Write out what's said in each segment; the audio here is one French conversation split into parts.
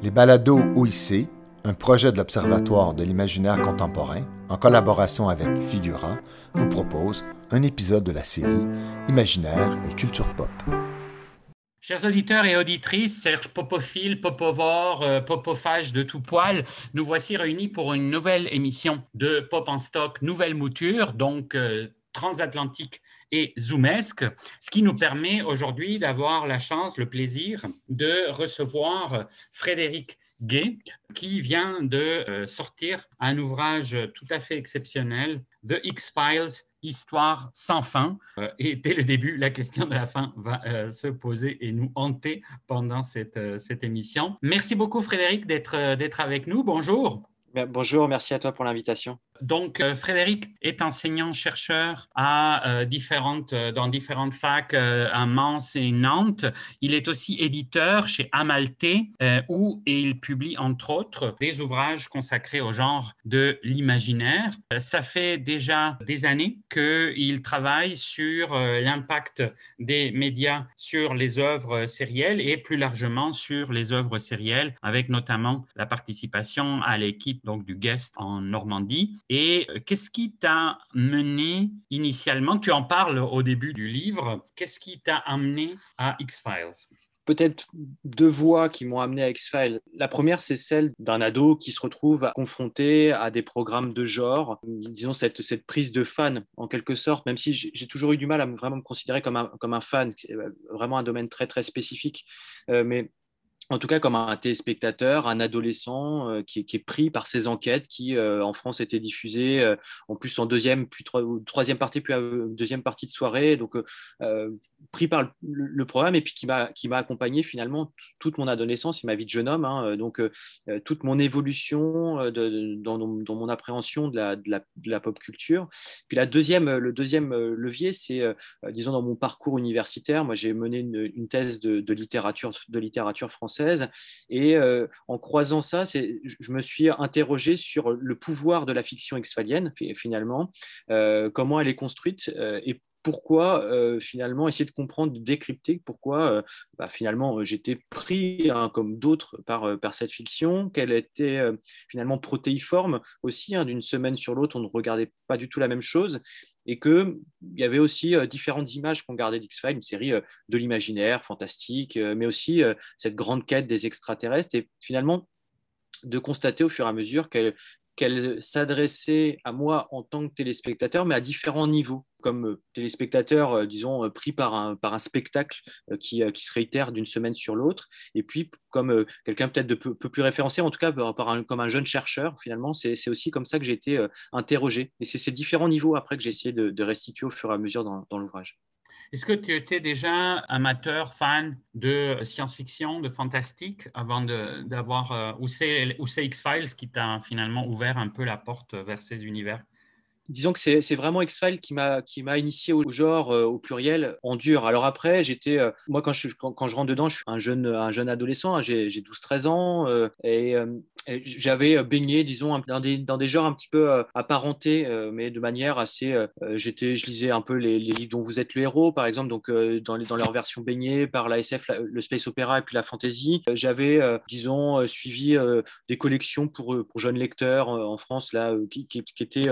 Les balados OIC, un projet de l'Observatoire de l'imaginaire contemporain, en collaboration avec Figura, vous propose un épisode de la série Imaginaire et culture pop. Chers auditeurs et auditrices, Serge Popophile, Popovore, euh, Popophage de tout poil, nous voici réunis pour une nouvelle émission de Pop en stock, nouvelle mouture, donc euh, transatlantique et zoomesque, ce qui nous permet aujourd'hui d'avoir la chance, le plaisir de recevoir Frédéric Gay, qui vient de euh, sortir un ouvrage tout à fait exceptionnel, The X-Files, Histoire sans fin. Euh, et dès le début, la question de la fin va euh, se poser et nous hanter pendant cette, cette émission. Merci beaucoup Frédéric d'être avec nous. Bonjour. Bonjour, merci à toi pour l'invitation. Donc, euh, Frédéric est enseignant-chercheur euh, euh, dans différentes facs à Mans et Nantes. Il est aussi éditeur chez Amalté, où il publie entre autres des ouvrages consacrés au genre de l'imaginaire. ça fait déjà des années qu'il travaille sur l'impact des médias sur les œuvres sérielles et plus largement sur les œuvres sérielles, avec notamment la participation à l'équipe donc du Guest en Normandie et euh, qu'est-ce qui t'a mené initialement, tu en parles au début du livre, qu'est-ce qui t'a amené à X-Files? Peut-être deux voies qui m'ont amené à X-Files. La première, c'est celle d'un ado qui se retrouve confronté à des programmes de genre, disons cette, cette prise de fan en quelque sorte, même si j'ai toujours eu du mal à vraiment me considérer comme un, comme un fan, c'est vraiment un domaine très très spécifique. Euh, mais en tout cas comme un téléspectateur, un adolescent euh, qui, est pris par ces enquêtes qui, euh, en France, étaient diffusées euh, en plus en deuxième, puis troisième partie, puis deuxième partie de soirée, donc pris par le, programme et puis qui m'a accompagné finalement toute mon adolescence et ma vie de jeune homme, hein, donc toute mon évolution dans, mon appréhension de la, de la, pop culture. Puis la deuxième, le deuxième levier, c'est disons dans mon parcours universitaire, moi j'ai mené une, une thèse de, littérature de littérature française et euh, en croisant ça, je me suis interrogé sur le pouvoir de la fiction exfalienne, finalement, euh, comment elle est construite euh, et pourquoi finalement essayer de comprendre, de décrypter pourquoi bah, finalement j'étais pris hein, comme d'autres par, par cette fiction, qu'elle était finalement protéiforme aussi, hein, d'une semaine sur l'autre, on ne regardait pas du tout la même chose, et qu'il y avait aussi différentes images qu'on gardait d'X-Files, une série de l'imaginaire fantastique, mais aussi cette grande quête des extraterrestres, et finalement de constater au fur et à mesure qu'elle qu'elle s'adressait à moi en tant que téléspectateur, mais à différents niveaux, comme euh, téléspectateur, euh, disons, euh, pris par un, spectacle qui, se réitère d'une semaine sur l'autre, et puis comme quelqu'un peut-être de peu, plus référencé, en tout cas comme un jeune chercheur, finalement, c'est aussi comme ça que j'ai été interrogé. Et c'est ces différents niveaux après que j'ai essayé de, restituer au fur et à mesure dans l'ouvrage. Est-ce que tu étais déjà amateur, fan de science-fiction, de fantastique, avant d'avoir, euh, ou c'est X-Files qui t'a finalement ouvert un peu la porte vers ces univers? Disons que c'est vraiment X-Files qui m'a initié au genre euh, au pluriel en dur. Alors après, j'étais euh, moi quand je quand, je rentre dedans, je suis un jeune un jeune adolescent, hein, j'ai 12 13 ans et j'avais euh, baigné, disons, dans des, dans des genres un petit peu euh, apparentés, euh, mais de manière assez. j'étais, je lisais un peu les, livres dont vous êtes le héros, par exemple, donc dans, dans leur version baignée par la SF, le space opéra et puis la fantasy. J'avais, disons, suivi des collections pour, pour jeunes lecteurs en France, là, qui, qui, étaient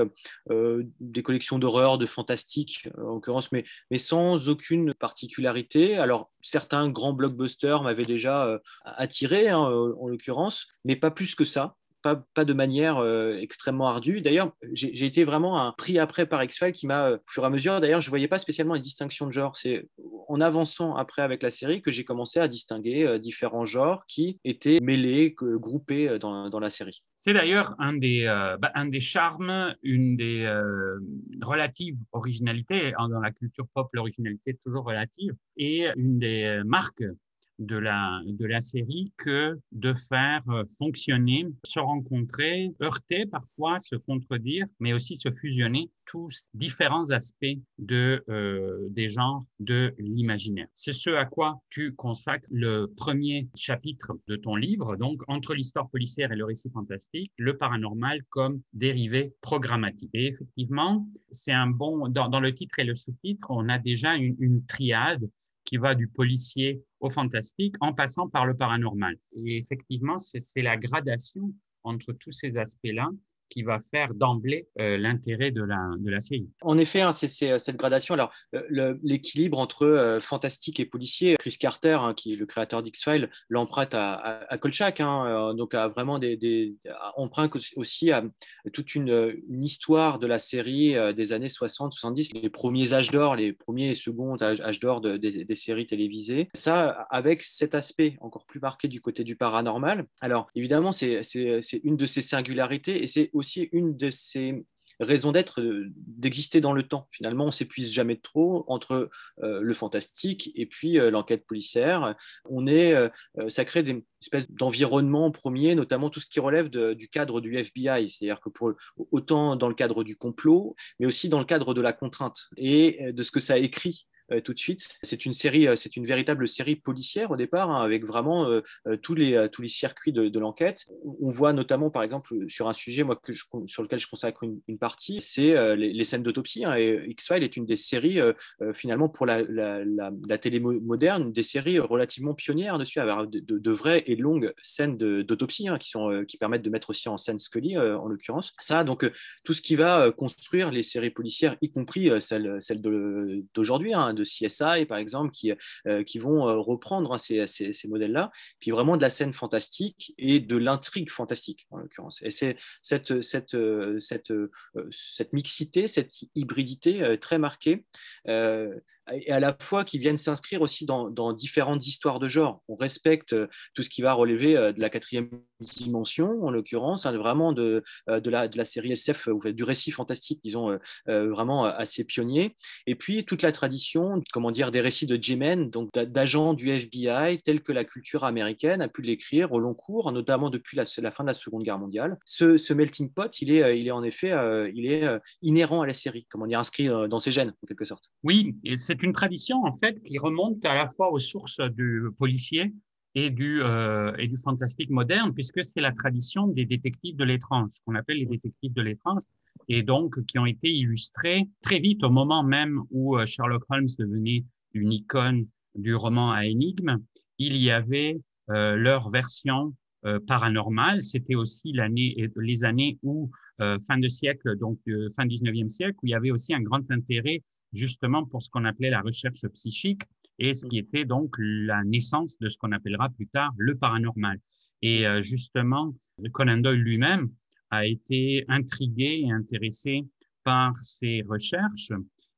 des collections d'horreur, de fantastique, en l'occurrence, mais, mais sans aucune particularité. Alors, certains grands blockbusters m'avaient déjà attiré, hein, en l'occurrence, mais pas plus que ça. Pas, de manière euh, extrêmement ardue. D'ailleurs, j'ai été vraiment un pris après par X-Files qui m'a, euh, au fur et à mesure, d'ailleurs, je ne voyais pas spécialement une distinction de genre. C'est en avançant après avec la série que j'ai commencé à distinguer euh, différents genres qui étaient mêlés, groupés dans, la série. C'est d'ailleurs un, des, bah, charmes, une des relatives originalités. Dans la culture pop, l'originalité est toujours relative. Et une des marques de la, de la série que de faire euh, fonctionner, se rencontrer, heurter parfois, se contredire, mais aussi se fusionner tous différents aspects de, euh, des genres de l'imaginaire. C'est ce à quoi tu consacres le premier chapitre de ton livre, donc entre l'histoire policière et le récit fantastique, le paranormal comme dérivé programmatique. Et effectivement, c'est un bon, dans, dans, le titre et le sous-titre, on a déjà une, une triade qui va du policier fantastique en passant par le paranormal. Et effectivement, c'est la gradation entre tous ces aspects-là qui va faire d'emblée euh, l'intérêt de la, de la série. En effet, hein, c'est euh, cette gradation. Alors, euh, l'équilibre entre fantastique et policier, Chris Carter, hein, qui est le créateur d'X-Files, l'emprunte à, à, Kolchak, hein, donc a vraiment des, des aussi à toute une, histoire de la série des années 60-70, les premiers âges d'or, les premiers et seconds âges d'or des, séries télévisées. Ça, avec cet aspect encore plus marqué du côté du paranormal. Alors, évidemment, c'est une de ces singularités et c'est aussi une de ces raisons d'être, euh, d'exister dans le temps. Finalement, on s'épuise jamais trop entre euh, le fantastique et puis euh, l'enquête policière. On est, ça crée des espèces d'environnement premier, notamment tout ce qui relève du cadre du FBI, c'est-à-dire que pour autant dans le cadre du complot, mais aussi dans le cadre de la contrainte et de ce que ça écrit tout de suite. C'est une série, euh, c'est une véritable série policière au départ, hein, avec vraiment euh, tous, les, tous les circuits de, l'enquête. On voit notamment, par exemple, sur un sujet moi, sur lequel je consacre une, partie, c'est les, scènes d'autopsie. Hein, X-Files est une des séries, finalement, pour la, la, télé moderne, des séries relativement pionnières dessus, avec de, vraies et longues scènes d'autopsie hein, qui, sont, qui permettent de mettre aussi en scène Scully, en l'occurrence. Ça, donc, tout ce qui va construire les séries policières, y compris celles, celles d'aujourd'hui, de CSI, par exemple, qui, euh, qui vont euh, reprendre hein, ces, ces, modèles-là, puis vraiment de la scène fantastique et de l'intrigue fantastique, en l'occurrence. Et c'est cette, cette, euh, cette, cette, mixité, cette hybridité très marquée et à la fois qui viennent s'inscrire aussi dans, différentes histoires de genre. On respecte euh, tout ce qui va relever euh, de la quatrième dimension, en l'occurrence, hein, vraiment de, euh, de, la, série SF, du récit fantastique, disons, vraiment assez pionnier. Et puis toute la tradition, comment dire, des récits de J-Men, donc d'agents du FBI, tels que la culture américaine a pu l'écrire au long cours, notamment depuis la, fin de la Seconde Guerre mondiale. Ce, melting pot, il est, il est en effet il est inhérent à la série, comment dire, inscrit dans ses gènes, en quelque sorte. Oui, et c'est une tradition en fait qui remonte à la fois aux sources du policier et du, euh, et du fantastique moderne, puisque c'est la tradition des détectives de l'étrange, qu'on appelle les détectives de l'étrange, et donc qui ont été illustrés très vite au moment même où euh, Sherlock Holmes devenait une icône du roman à énigme. Il y avait euh, leur version paranormale. C'était aussi l'année, les années où fin de siècle, donc fin 19e siècle, où il y avait aussi un grand intérêt justement pour ce qu'on appelait la recherche psychique et ce qui était donc la naissance de ce qu'on appellera plus tard le paranormal. Et euh, justement, Conan Doyle lui-même a été intrigué et intéressé par ces recherches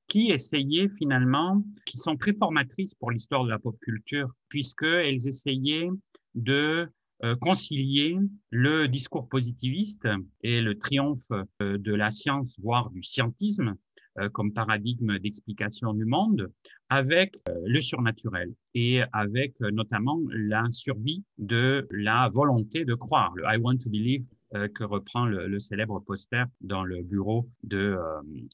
qui essayaient finalement, qui sont très formatrices pour l'histoire de la pop culture, puisqu'elles essayaient de euh, concilier le discours positiviste et le triomphe euh, de la science, voire du scientisme, comme paradigme d'explication du monde avec euh, le surnaturel et avec euh, notamment la survie de la volonté de croire, le I want to believe que reprend le, célèbre poster dans le bureau de,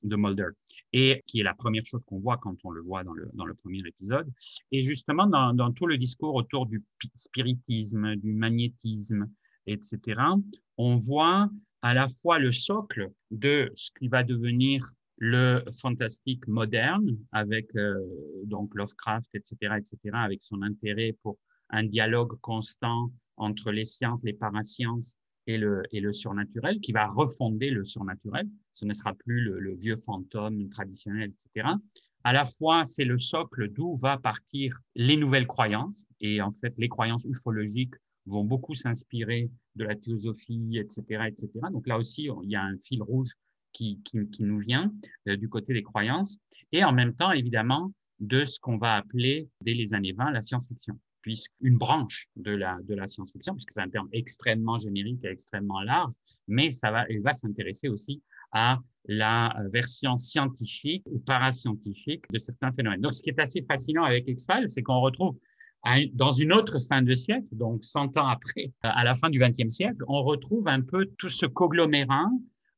de Mulder et qui est la première chose qu'on voit quand on le voit dans le, dans le premier épisode. Et justement, dans, dans tout le discours autour du spiritisme, du magnétisme, etc., on voit à la fois le socle de ce qui va devenir le fantastique moderne avec euh, donc Lovecraft, etc., etc., avec son intérêt pour un dialogue constant entre les sciences, les parasciences et le, et le surnaturel, qui va refonder le surnaturel. Ce ne sera plus le, vieux fantôme traditionnel, etc. À la fois, c'est le socle d'où va partir les nouvelles croyances, et en fait, les croyances ufologiques vont beaucoup s'inspirer de la théosophie, etc., etc. Donc là aussi, il y a un fil rouge qui, nous vient euh, du côté des croyances, et en même temps, évidemment, de ce qu'on va appeler, dès les années 20, la science-fiction puisqu'une branche de la, de la science-fiction, puisque c'est un terme extrêmement générique et extrêmement large, mais ça va, elle va s'intéresser aussi à la version scientifique ou parascientifique de certains phénomènes. Donc, ce qui est assez fascinant avec X-Files, c'est qu'on retrouve dans une autre fin de siècle, donc 100 ans après, à la fin du XXe siècle, on retrouve un peu tout ce conglomérat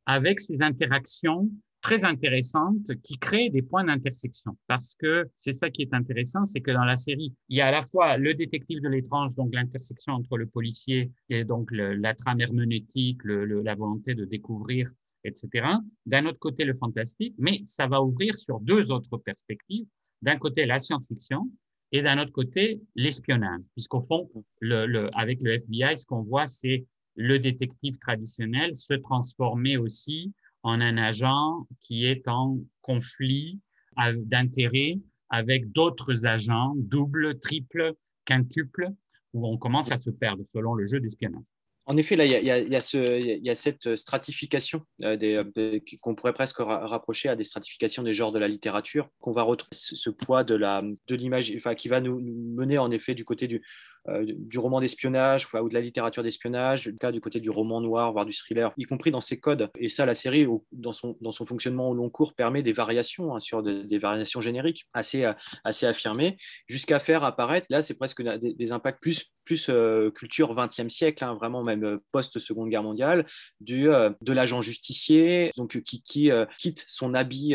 avec ces interactions très intéressantes qui créent des points d'intersection. Parce que c'est ça qui est intéressant, c'est que dans la série, il y a à la fois le détective de l'étrange, donc l'intersection entre le policier et donc la trame herméneutique, la volonté de découvrir, etc. D'un autre côté, le fantastique, mais ça va ouvrir sur deux autres perspectives. D'un côté, la science-fiction et d'un autre côté, l'espionnage, puisqu'au fond, avec le FBI, ce qu'on voit, c'est le détective traditionnel se transformer aussi en un agent qui est en conflit d'intérêts avec d'autres agents, double, triple, quintuple, où on commence à se perdre selon le jeu d'espionnage. En effet, là, il y a, cette stratification euh, qu'on pourrait presque rapprocher à des stratifications des genres de la littérature, qu'on va retrouver ce, poids de l'image, enfin, qui va nous mener en effet du côté du, euh, du roman d'espionnage ou de la littérature d'espionnage, cas du côté du roman noir, voire du thriller, y compris dans ses codes. Et ça, la série, dans son, fonctionnement au long cours, permet des variations hein, sur des variations génériques euh, assez affirmées, jusqu'à faire apparaître, là, c'est presque des, impacts plus, plus euh, culture 20e siècle, hein, vraiment même post-seconde guerre mondiale, du, de l'agent justicier, donc qui, qui quitte son habit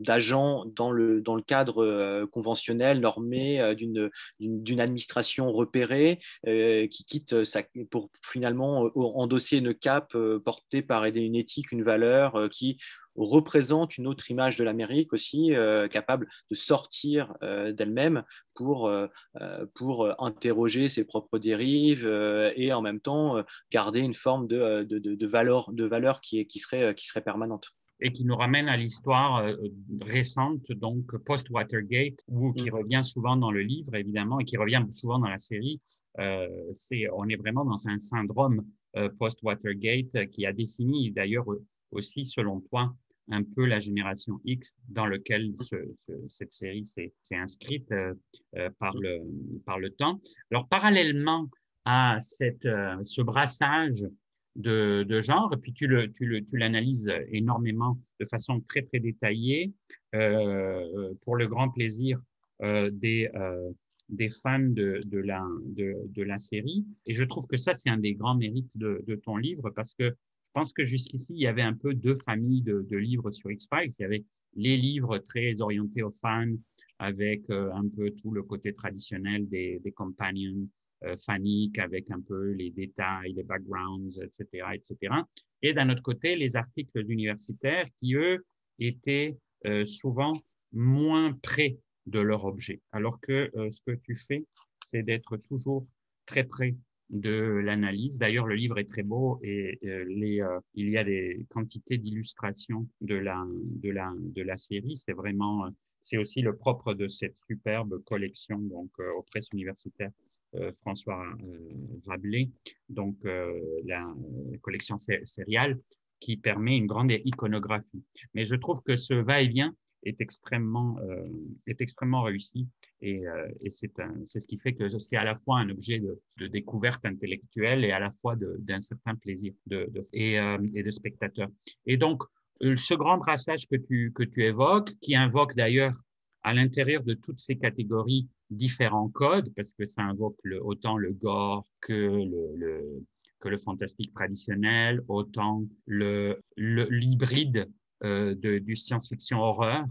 d'agent dans, le, dans le cadre conventionnel, normé d'une administration repérée, euh, qui quitte pour finalement euh, endosser une cape euh, portée par une éthique, une valeur qui représente une autre image de l'Amérique aussi, capable de sortir d'elle-même pour, pour interroger ses propres dérives et en même temps garder une forme de, de, de, valeur, de valeur qui, est, qui, serait, qui serait permanente et qui nous ramène à l'histoire euh, récente, donc post-Watergate, ou qui mm. revient souvent dans le livre, évidemment, et qui revient souvent dans la série. Euh, c'est, on est vraiment dans un syndrome euh, post-Watergate qui a défini d'ailleurs aussi, selon toi, un peu la génération X dans lequel cette série s'est, inscrite par, le, par le temps. Alors, parallèlement à cette, ce brassage de, de genre, et puis tu, le, tu, le, tu l'analyses énormément de façon très, très détaillée euh, pour le grand plaisir euh, des, euh, des fans de, de, la, de, de, la série. Et je trouve que ça, c'est un des grands mérites de, de ton livre parce que pense que jusqu'ici, il y avait un peu deux familles de, livres sur X-Files. Il y avait les livres très orientés aux fans avec un peu tout le côté traditionnel des, companions, euh, fanique avec un peu les détails, les backgrounds, etc., etc. Et d'un autre côté, les articles universitaires qui, eux, étaient euh, souvent moins près de leur objet, alors que euh, ce que tu fais, c'est d'être toujours très près de l'analyse. D'ailleurs, le livre est très beau et les, il y a des quantités d'illustrations de la, de, la, de la série. C'est vraiment, c'est aussi le propre de cette superbe collection donc aux presses universitaires euh, François euh, Rabelais, donc euh, la collection sériale, qui permet une grande iconographie. Mais je trouve que ce va-et-vient est extrêmement, est extrêmement réussi et, et c'est ce qui fait que c'est à la fois un objet de, découverte intellectuelle et à la fois d'un certain plaisir de, de et, de spectateur. Et donc, ce grand brassage que tu, que tu évoques, qui invoque d'ailleurs à l'intérieur de toutes ces catégories différents codes, parce que ça invoque autant le gore que le, que le fantastique traditionnel, autant le l'hybride euh, du science-fiction horreur,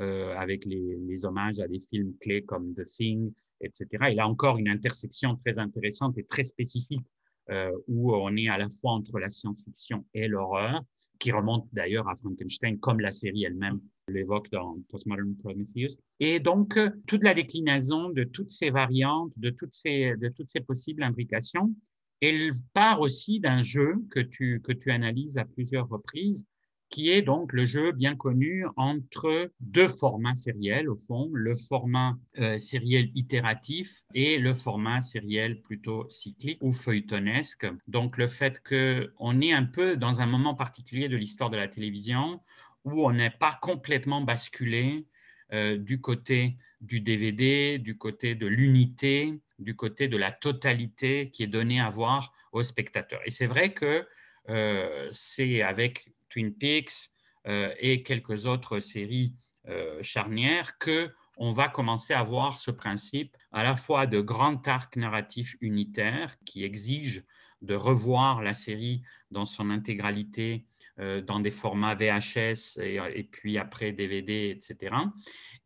euh, avec les, les, hommages à des films clés comme The Thing, etc. Il a encore une intersection très intéressante et très spécifique euh, où on est à la fois entre la science-fiction et l'horreur, qui remonte d'ailleurs à Frankenstein, comme la série elle-même l'évoque dans Postmodern Prometheus. Et donc, euh, toute la déclinaison de toutes ces variantes, de toutes ces, de toutes ces possibles imbrications, elle part aussi d'un jeu que tu, que tu analyses à plusieurs reprises, qui est donc le jeu bien connu entre deux formats sériels, au fond, le format euh, sériel itératif et le format sériel plutôt cyclique ou feuilletonesque. Donc le fait qu'on est un peu dans un moment particulier de l'histoire de la télévision où on n'est pas complètement basculé euh, du côté du DVD, du côté de l'unité, du côté de la totalité qui est donnée à voir aux spectateurs. Et c'est vrai que euh, c'est avec Twin Peaks euh, et quelques autres séries charnières que on va commencer à voir ce principe à la fois de grand arc narratif unitaire qui exige de revoir la série dans son intégralité dans des formats VHS et, puis après DVD, etc.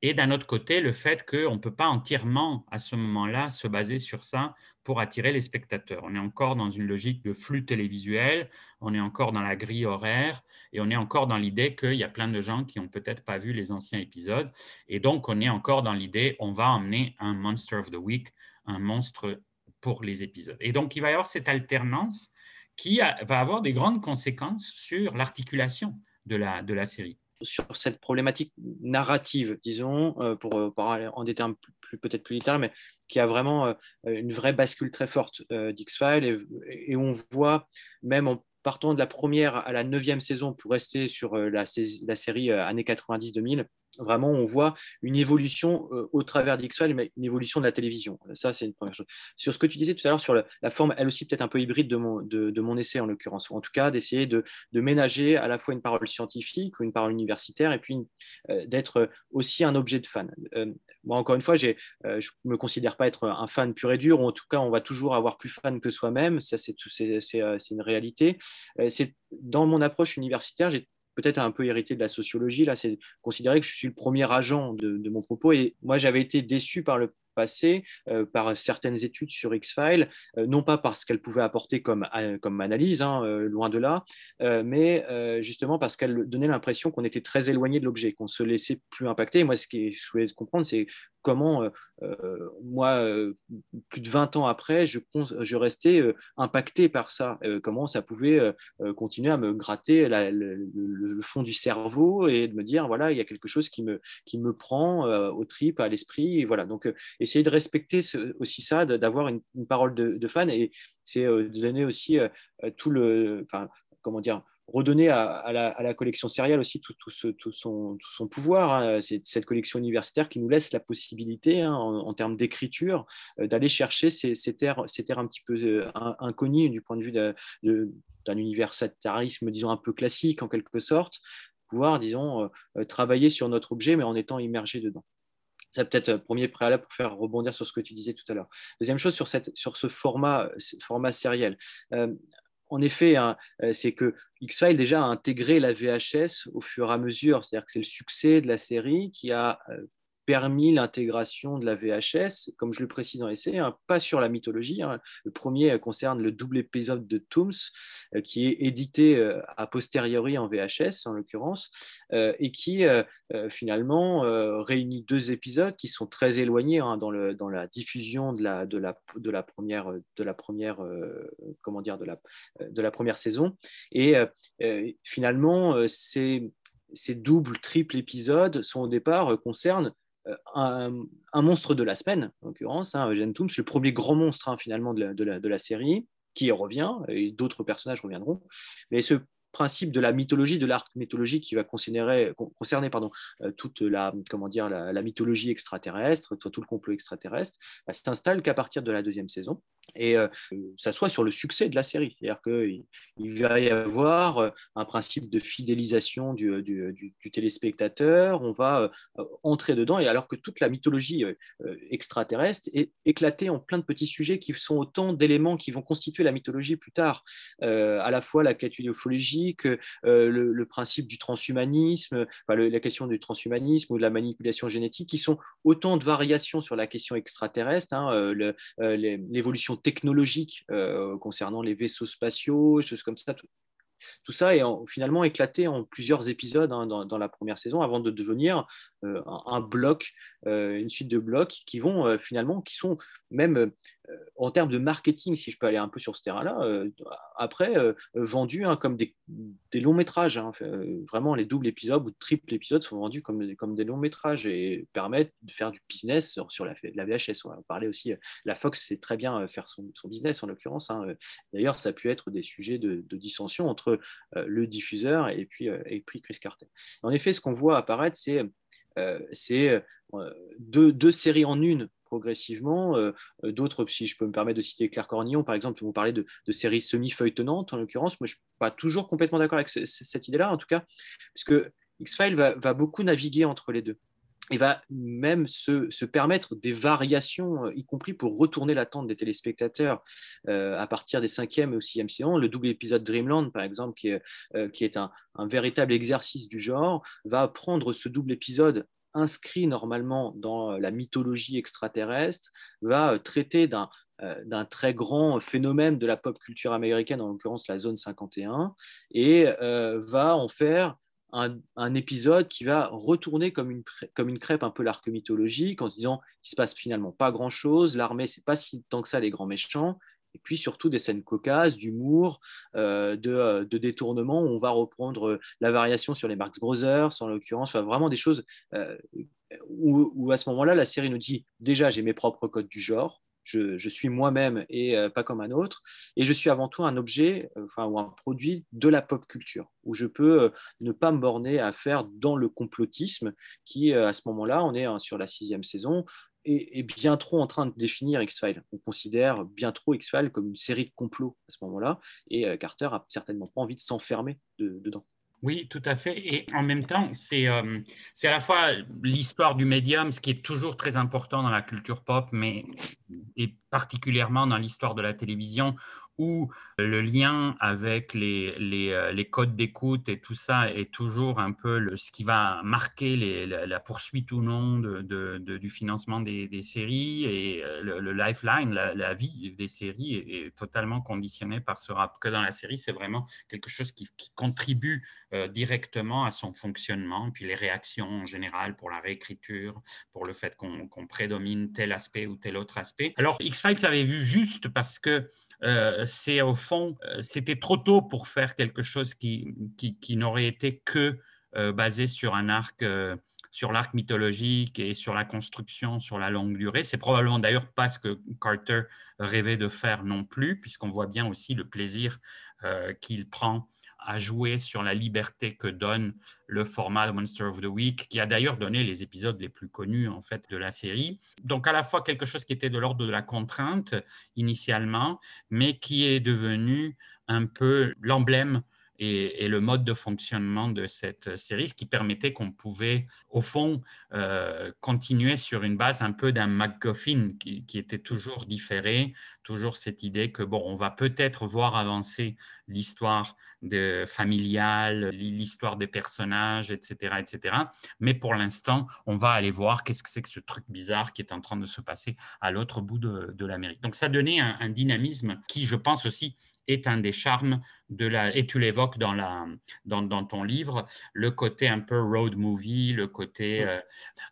Et d'un autre côté, le fait qu'on ne peut pas entièrement, à ce moment-là, se baser sur ça pour attirer les spectateurs. On est encore dans une logique de flux télévisuel, on est encore dans la grille horaire et on est encore dans l'idée qu'il y a plein de gens qui n'ont peut-être pas vu les anciens épisodes. Et donc, on est encore dans l'idée, on va emmener un Monster of the Week, un monstre pour les épisodes. Et donc, il va y avoir cette alternance qui va avoir des grandes conséquences sur l'articulation de la, de la série sur cette problématique narrative, disons, euh, pour parler en des termes peut-être plus littéraires, mais qui a vraiment euh, une vraie bascule très forte euh, d'X-Files. Et, on voit, même en partant de la première à la neuvième saison pour rester sur la, la série années 90-2000, vraiment, on voit une évolution euh, au travers d'X-Files, mais une évolution de la télévision. Ça, c'est une première chose. Sur ce que tu disais tout à l'heure, sur la, forme, elle aussi peut-être un peu hybride de mon, essai, en l'occurrence, ou en tout cas d'essayer de, ménager à la fois une parole scientifique ou une parole universitaire, et puis euh, d'être aussi un objet de fan. Euh, moi, encore une fois, je ne me considère pas être un fan pur et dur, ou en tout cas, on va toujours avoir plus fan que soi-même, ça c'est une réalité. c'est dans mon approche universitaire, j'ai peut-être un peu hérité de la sociologie, là, c'est considérer que je suis le premier agent de, mon propos. Et moi, j'avais été déçu par le passé euh, par certaines études sur X-Files, euh, non pas parce qu'elles pouvaient apporter comme, euh, comme analyse, hein, loin de là, mais justement parce qu'elles donnaient l'impression qu'on était très éloigné de l'objet, qu'on se laissait plus impacter. moi, ce que je voulais comprendre, c'est comment, moi, plus de 20 ans après, je, je restais impacté par ça, comment ça pouvait continuer à me gratter le, fond du cerveau et de me dire, voilà, il y a quelque chose qui me, prend au trip, à l'esprit. Voilà. Donc, essayer de respecter aussi ça, d'avoir une, parole de, fan et c'est euh, de donner aussi euh, euh, tout le, comment dire, redonner à, la, collection sérielle aussi tout, son, pouvoir. Hein. Cette collection universitaire qui nous laisse la possibilité, hein, en, termes d'écriture, d'aller chercher ces, terres, ces terres un petit peu inconnues du point de vue d'un universitarisme, disons, un peu classique en quelque sorte, pouvoir, disons, travailler sur notre objet, mais en étant immergé dedans. C'est peut-être un premier préalable pour faire rebondir sur ce que tu disais tout à l'heure. Deuxième chose sur, ce format, format sériel. Euh, en effet, hein, euh, c'est que X-Files déjà a intégré la VHS au fur et à mesure. C'est-à-dire que c'est le succès de la série qui a euh, permis l'intégration de la VHS, comme je le précise dans l'essai, hein, pas sur la mythologie. Hein. Le premier concerne le double épisode de Tooms, euh, qui est édité euh, a posteriori en VHS, en l'occurrence, euh, et qui finalement réunit deux épisodes qui sont très éloignés hein, dans, le, dans, la diffusion de la, de la, de la première, de la première comment dire, de la, de la première saison. Et finalement, ces, ces doubles, triples épisodes sont au départ concernent un, monstre de la semaine, en l'occurrence, hein, Toons, le premier grand monstre hein, finalement de la, de la, série, qui revient, et d'autres personnages reviendront. Mais ce principe de la mythologie, de l'arc mythologique qui va concerner, concerner pardon, euh, toute la, comment dire, la, mythologie extraterrestre, tout le complot extraterrestre, bah, s'installe qu'à partir de la deuxième saison et euh, ça soit sur le succès de la série. C'est-à-dire qu'il il va y avoir euh, un principe de fidélisation du, du, téléspectateur, on va entrer dedans, et alors que toute la mythologie extraterrestre est éclatée en plein de petits sujets qui sont autant d'éléments qui vont constituer la mythologie plus tard, à la fois la quête euh, le, principe du transhumanisme, la question du transhumanisme ou de la manipulation génétique, qui sont autant de variations sur la question extraterrestre, hein, euh, euh, l'évolution technologique concernant les vaisseaux spatiaux, choses comme ça, tout ça est finalement éclaté en plusieurs épisodes hein, dans, la première saison avant de devenir un, bloc, une suite de blocs qui vont finalement, qui sont même en termes de marketing, si je peux aller un peu sur ce terrain-là, après vendus hein, comme des, longs métrages. Hein. vraiment, les doubles épisodes ou triples épisodes sont vendus comme, des longs métrages et permettent de faire du business sur, la, VHS. On va parler aussi, la Fox sait très bien faire son, business en l'occurrence. D'ailleurs, ça a pu être des sujets de, dissension entre le diffuseur et puis, et puis Chris Carter. En effet, ce qu'on voit apparaître, c'est euh, euh, deux, séries en une progressivement. Euh, d'autres, si je peux me permettre de citer Claire Cornillon, par exemple, vous parlez de, séries semi-feuilletonnantes, en l'occurrence. Moi, je ne suis pas toujours complètement d'accord avec cette idée-là, en tout cas, puisque X-Files va, beaucoup naviguer entre les deux. et va même se, permettre des variations, y compris pour retourner l'attente des téléspectateurs à partir des cinquième et sixième saisons. Le double épisode Dreamland, par exemple, qui est, qui est un, un, véritable exercice du genre, va prendre ce double épisode inscrit normalement dans la mythologie extraterrestre, va traiter d'un euh, d'un très grand phénomène de la pop culture américaine, en l'occurrence la zone 51, et euh, va en faire un, épisode qui va retourner comme une, comme une crêpe un peu l'arc mythologique en se disant il se passe finalement pas grand chose, l'armée c'est pas si tant que ça les grands méchants, et puis surtout des scènes cocasses, d'humour, euh, de, de, détournement. Où on va reprendre la variation sur les Marx Brothers, en l'occurrence, enfin, vraiment des choses où, à ce moment-là, la série nous dit déjà j'ai mes propres codes du genre, je, suis moi-même et euh, pas comme un autre. Et je suis avant tout un objet euh, enfin, ou un produit de la pop culture, où je peux euh, ne pas me borner à faire dans le complotisme, qui à ce moment-là, on est hein, sur la sixième saison, est, bien trop en train de définir X-Files. On considère bien trop X-Files comme une série de complots à ce moment-là, et Carter a certainement pas envie de s'enfermer dedans. Oui, tout à fait. Et en même temps, c'est euh, à la fois l'histoire du médium, ce qui est toujours très important dans la culture pop, mais et particulièrement dans l'histoire de la télévision, où le lien avec les, euh, les codes d'écoute et tout ça est toujours un peu le, ce qui va marquer la, poursuite ou non de, du financement des, des, séries et euh, le, lifeline, la, vie des séries est, totalement conditionné par ce rap. Que dans la série, c'est vraiment quelque chose qui, contribue euh, directement à son fonctionnement, puis les réactions en général pour la réécriture, pour le fait qu'on prédomine tel aspect ou tel autre aspect. Alors, X-Files avait vu juste parce que euh, c'est au fond, euh, c'était trop tôt pour faire quelque chose qui, qui, n'aurait été que euh, basé sur un arc, sur l'arc mythologique et sur la construction sur la longue durée. C'est probablement d'ailleurs pas ce que Carter rêvait de faire non plus, puisqu'on voit bien aussi le plaisir qu'il prend à jouer sur la liberté que donne le format Monster of the Week, qui a d'ailleurs donné les épisodes les plus connus en fait de la série. Donc à la fois quelque chose qui était de l'ordre de la contrainte initialement, mais qui est devenu un peu l'emblème et, le mode de fonctionnement de cette série, ce qui permettait qu'on pouvait, au fond, euh, continuer sur une base un peu d'un MacGuffin qui, était toujours différé, toujours cette idée que, bon, on va peut-être voir avancer l'histoire de, familiale, l'histoire des personnages, etc., etc. Mais pour l'instant, on va aller voir qu'est-ce que c'est que ce truc bizarre qui est en train de se passer à l'autre bout de, l'Amérique. Donc, ça donnait un dynamisme qui, je pense aussi, est un des charmes de la, et tu l'évoques dans, la, dans, dans, ton livre, le côté un peu road movie, le côté euh,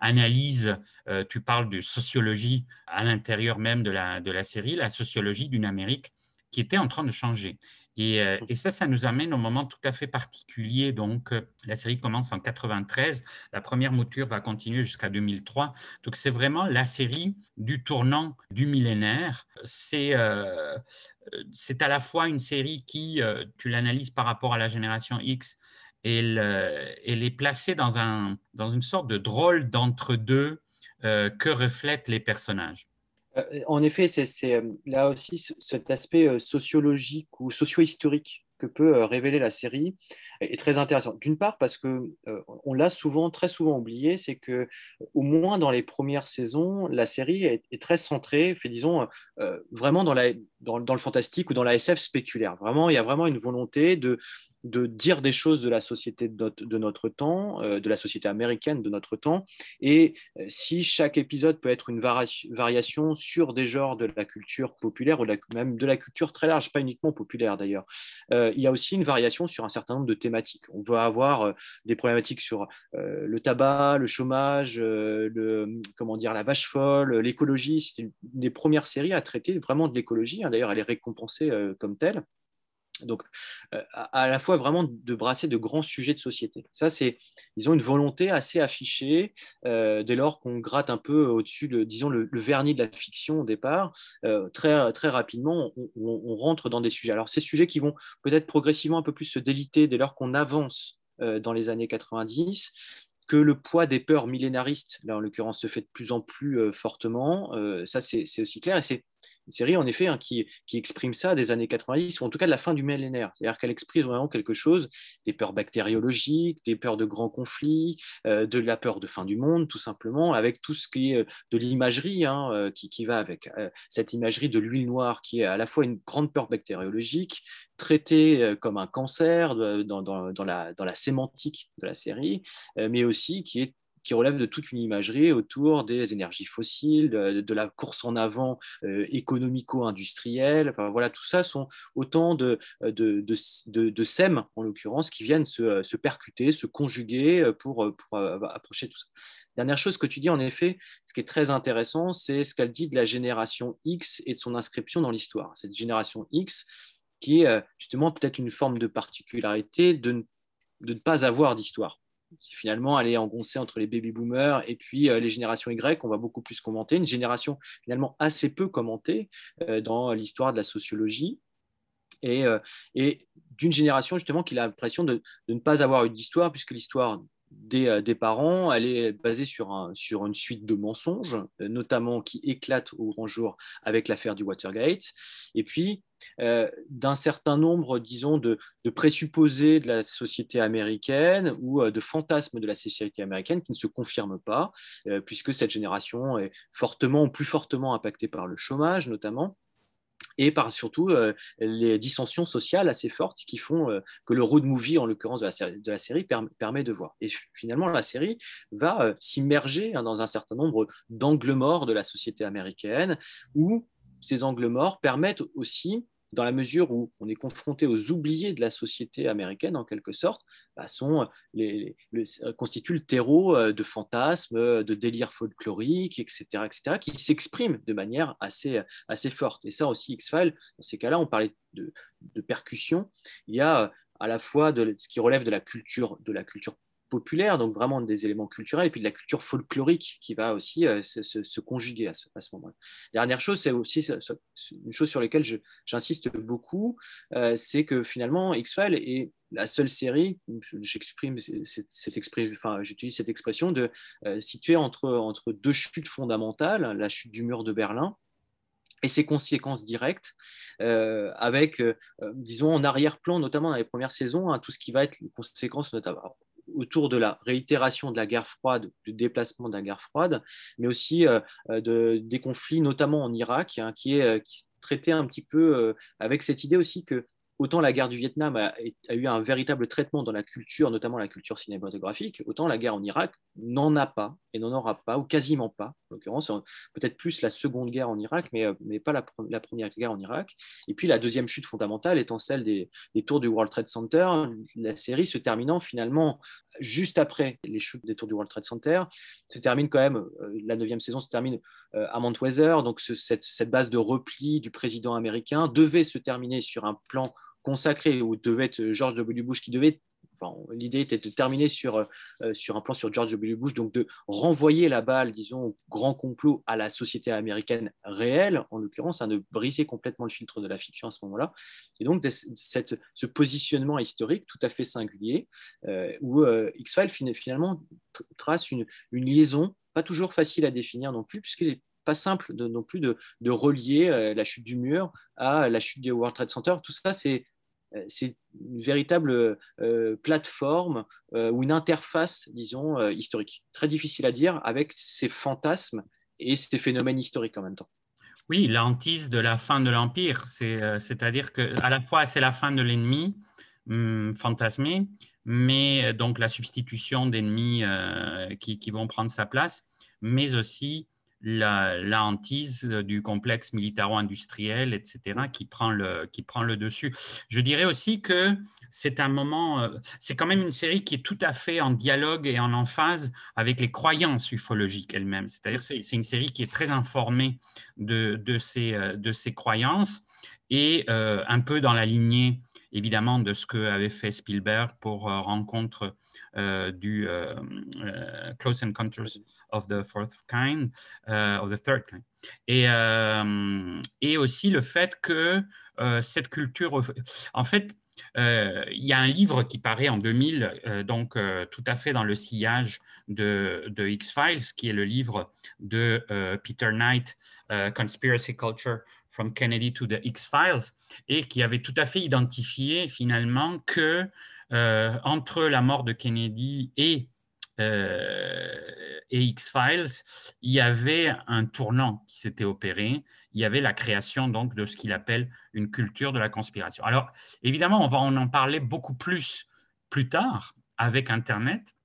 analyse, euh, tu parles de sociologie à l'intérieur même de la, de la série, la sociologie d'une Amérique qui était en train de changer. Et, euh, et, ça, ça nous amène au moment tout à fait particulier. Donc, la série commence en 93, la première mouture va continuer jusqu'à 2003. Donc, c'est vraiment la série du tournant du millénaire. C'est c'est à la fois une série qui, euh, tu l'analyses par rapport à la génération X, elle, elle est placée dans, un, dans une sorte de drôle d'entre-deux euh, que reflètent les personnages. Euh, en effet, c'est là aussi cet aspect sociologique ou socio-historique que peut révéler la série est très intéressant. D'une part parce que euh, on l'a souvent, très souvent oublié, c'est que au moins dans les premières saisons, la série est, très centrée, fait disons euh, vraiment dans, la, dans, le fantastique ou dans la SF spéculaire. Vraiment, il y a vraiment une volonté de de dire des choses de la société de notre, temps, euh, de la société américaine de notre temps. Et si chaque épisode peut être une variation sur des genres de la culture populaire ou même de la culture très large, pas uniquement populaire d'ailleurs, il y a aussi une variation sur un certain nombre de On peut avoir des problématiques sur le tabac, le chômage, le, comment dire, la vache folle, l'écologie. C'est une des premières séries à traiter vraiment de l'écologie. Hein. D'ailleurs, elle est récompensée comme telle. Donc, euh, à, la fois vraiment de brasser de grands sujets de société. Ça, c'est, ils ont une volonté assez affichée euh, dès lors qu'on gratte un peu au-dessus, de, disons, le, vernis de la fiction au départ. Euh, très, très rapidement, on, rentre dans des sujets. Alors, ces sujets qui vont peut-être progressivement un peu plus se déliter dès lors qu'on avance dans les années 90, que le poids des peurs millénaristes, là en l'occurrence, se fait de plus en plus fortement. ça, c'est aussi clair. Et c'est une série en effet hein, qui, qui, exprime ça des années 90 ou en tout cas de la fin du millénaire. C'est-à-dire qu'elle exprime vraiment quelque chose, des peurs bactériologiques, des peurs de grands conflits, euh, de la peur de fin du monde tout simplement, avec tout ce qui est euh, de l'imagerie hein, euh, qui, qui, va avec cette imagerie de l'huile noire qui est à la fois une grande peur bactériologique, traitée comme un cancer dans, dans, la, dans la sémantique de la série, mais aussi qui est qui relève de toute une imagerie autour des énergies fossiles, de, la course en avant euh, économico-industrielle. Enfin, voilà, tout ça sont autant de, de, de, SEM, en l'occurrence, qui viennent se, se, percuter, se conjuguer pour, pour approcher tout ça. Dernière chose que tu dis, en effet, ce qui est très intéressant, c'est ce qu'elle dit de la génération X et de son inscription dans l'histoire. Cette génération X, qui est euh, justement peut-être une forme de particularité de, de ne pas avoir d'histoire qui finalement allait engoncer entre les baby boomers et puis euh, les générations Y, on va beaucoup plus commenter, une génération finalement assez peu commentée euh, dans l'histoire de la sociologie. Et, euh, et d'une génération justement qui a l'impression de, ne pas avoir eu d'histoire, puisque l'histoire des, parents, elle est basée sur une suite de mensonges, notamment qui éclatent au grand jour avec l'affaire du Watergate. Et puis, euh, d'un certain nombre, disons, de, présupposés de la société américaine ou euh, de fantasmes de la société américaine qui ne se confirment pas, euh, puisque cette génération est fortement ou plus fortement impactée par le chômage, notamment et par surtout les dissensions sociales assez fortes qui font que le road movie, en l'occurrence de la série, permet de voir. Et finalement, la série va s'immerger hein, dans un certain nombre d'angles morts de la société américaine, où ces angles morts permettent aussi dans la mesure où on est confronté aux oubliés de la société américaine, en quelque sorte, bah, sont les, constituent le terreau euh, de fantasmes, euh, de délires folkloriques, etc., etc., qui s'expriment de manière assez, assez forte. Et ça aussi, X-Files, dans ces cas-là, on parlait de, de percussion. Il y a à la fois de, ce qui relève de la culture, de la culture populaire, donc vraiment des éléments culturels, et puis de la culture folklorique qui va aussi euh, se, conjuguer à ce, moment-là. Dernière chose, c'est aussi une chose sur laquelle j'insiste beaucoup, euh, c'est que finalement, X-Files est la seule série, j'exprime cette, enfin, j'utilise cette expression, de euh, située entre, entre deux chutes fondamentales, la chute du mur de Berlin, et ses conséquences directes, avec, disons, en arrière-plan, notamment dans les premières saisons, hein, tout ce qui va être les conséquences notamment autour de la réitération de la guerre froide, du déplacement de la guerre froide, mais aussi euh, euh, de, des conflits, notamment en Irak, hein, qui est euh, traité un petit peu avec cette idée aussi que autant la guerre du Vietnam a, eu un véritable traitement dans la culture, notamment la culture cinématographique, autant la guerre en Irak n'en a pas et n'en aura pas, ou quasiment pas, l'occurrence, peut-être plus la seconde guerre en Irak, mais, euh, mais pas la, première guerre en Irak. Et puis la deuxième chute fondamentale étant celle des, tours du World Trade Center, la série se terminant finalement juste après les chutes des tours du World Trade Center, se termine quand même, euh, la neuvième saison se termine euh, à Mount Weather, donc cette, cette base de repli du président américain devait se terminer sur un plan consacré, où devait être George W. Bush qui devait L'idée était de terminer sur, euh, sur un plan sur George W. Bush, donc de renvoyer la balle, disons, au grand complot à la société américaine réelle, en l'occurrence, hein, de briser complètement le filtre de la fiction à ce moment-là. Et donc, ce positionnement historique tout à fait singulier, euh, où euh, X-Files finalement trace une, liaison, pas toujours facile à définir non plus, puisqu'il n'est pas simple non plus de, relier la chute du mur à la chute des World Trade Center. Tout ça, c'est euh, c'est une véritable euh, plateforme euh, ou une interface, disons, historique. Très difficile à dire avec ces fantasmes et ces phénomènes historiques en même temps. Oui, l'antise de la fin de l'Empire, c'est-à-dire que à la fois c'est la fin de l'ennemi hum, fantasmé, mais donc la substitution d'ennemis qui, qui, vont prendre sa place, mais aussi la, hantise du complexe militaro-industriel, etc., qui prend, le, qui prend le dessus. Je dirais aussi que c'est un moment, euh, c'est quand même une série qui est tout à fait en dialogue et en emphase avec les croyances ufologiques elles-mêmes. C'est-à-dire c'est, c'est une série qui est très informée de, de, ces, euh, de ces croyances et euh, un peu dans la lignée évidemment de ce que avait fait Spielberg pour Rencontre du Close Encounters of the fourth kind, of the third kind. Et, euh, et aussi le fait que euh, cette culture, en fait, euh, il y a un livre qui paraît en 2000, donc tout à fait dans le sillage de, de X-Files, qui est le livre de Peter Knight, Conspiracy Culture From Kennedy to the X-Files, et qui avait tout à fait identifié finalement que entre la mort de Kennedy et et X-Files, il y avait un tournant qui s'était opéré. Il y avait la création donc de ce qu'il appelle une culture de la conspiration. Alors, évidemment, on va en parler beaucoup plus plus tard avec Internet,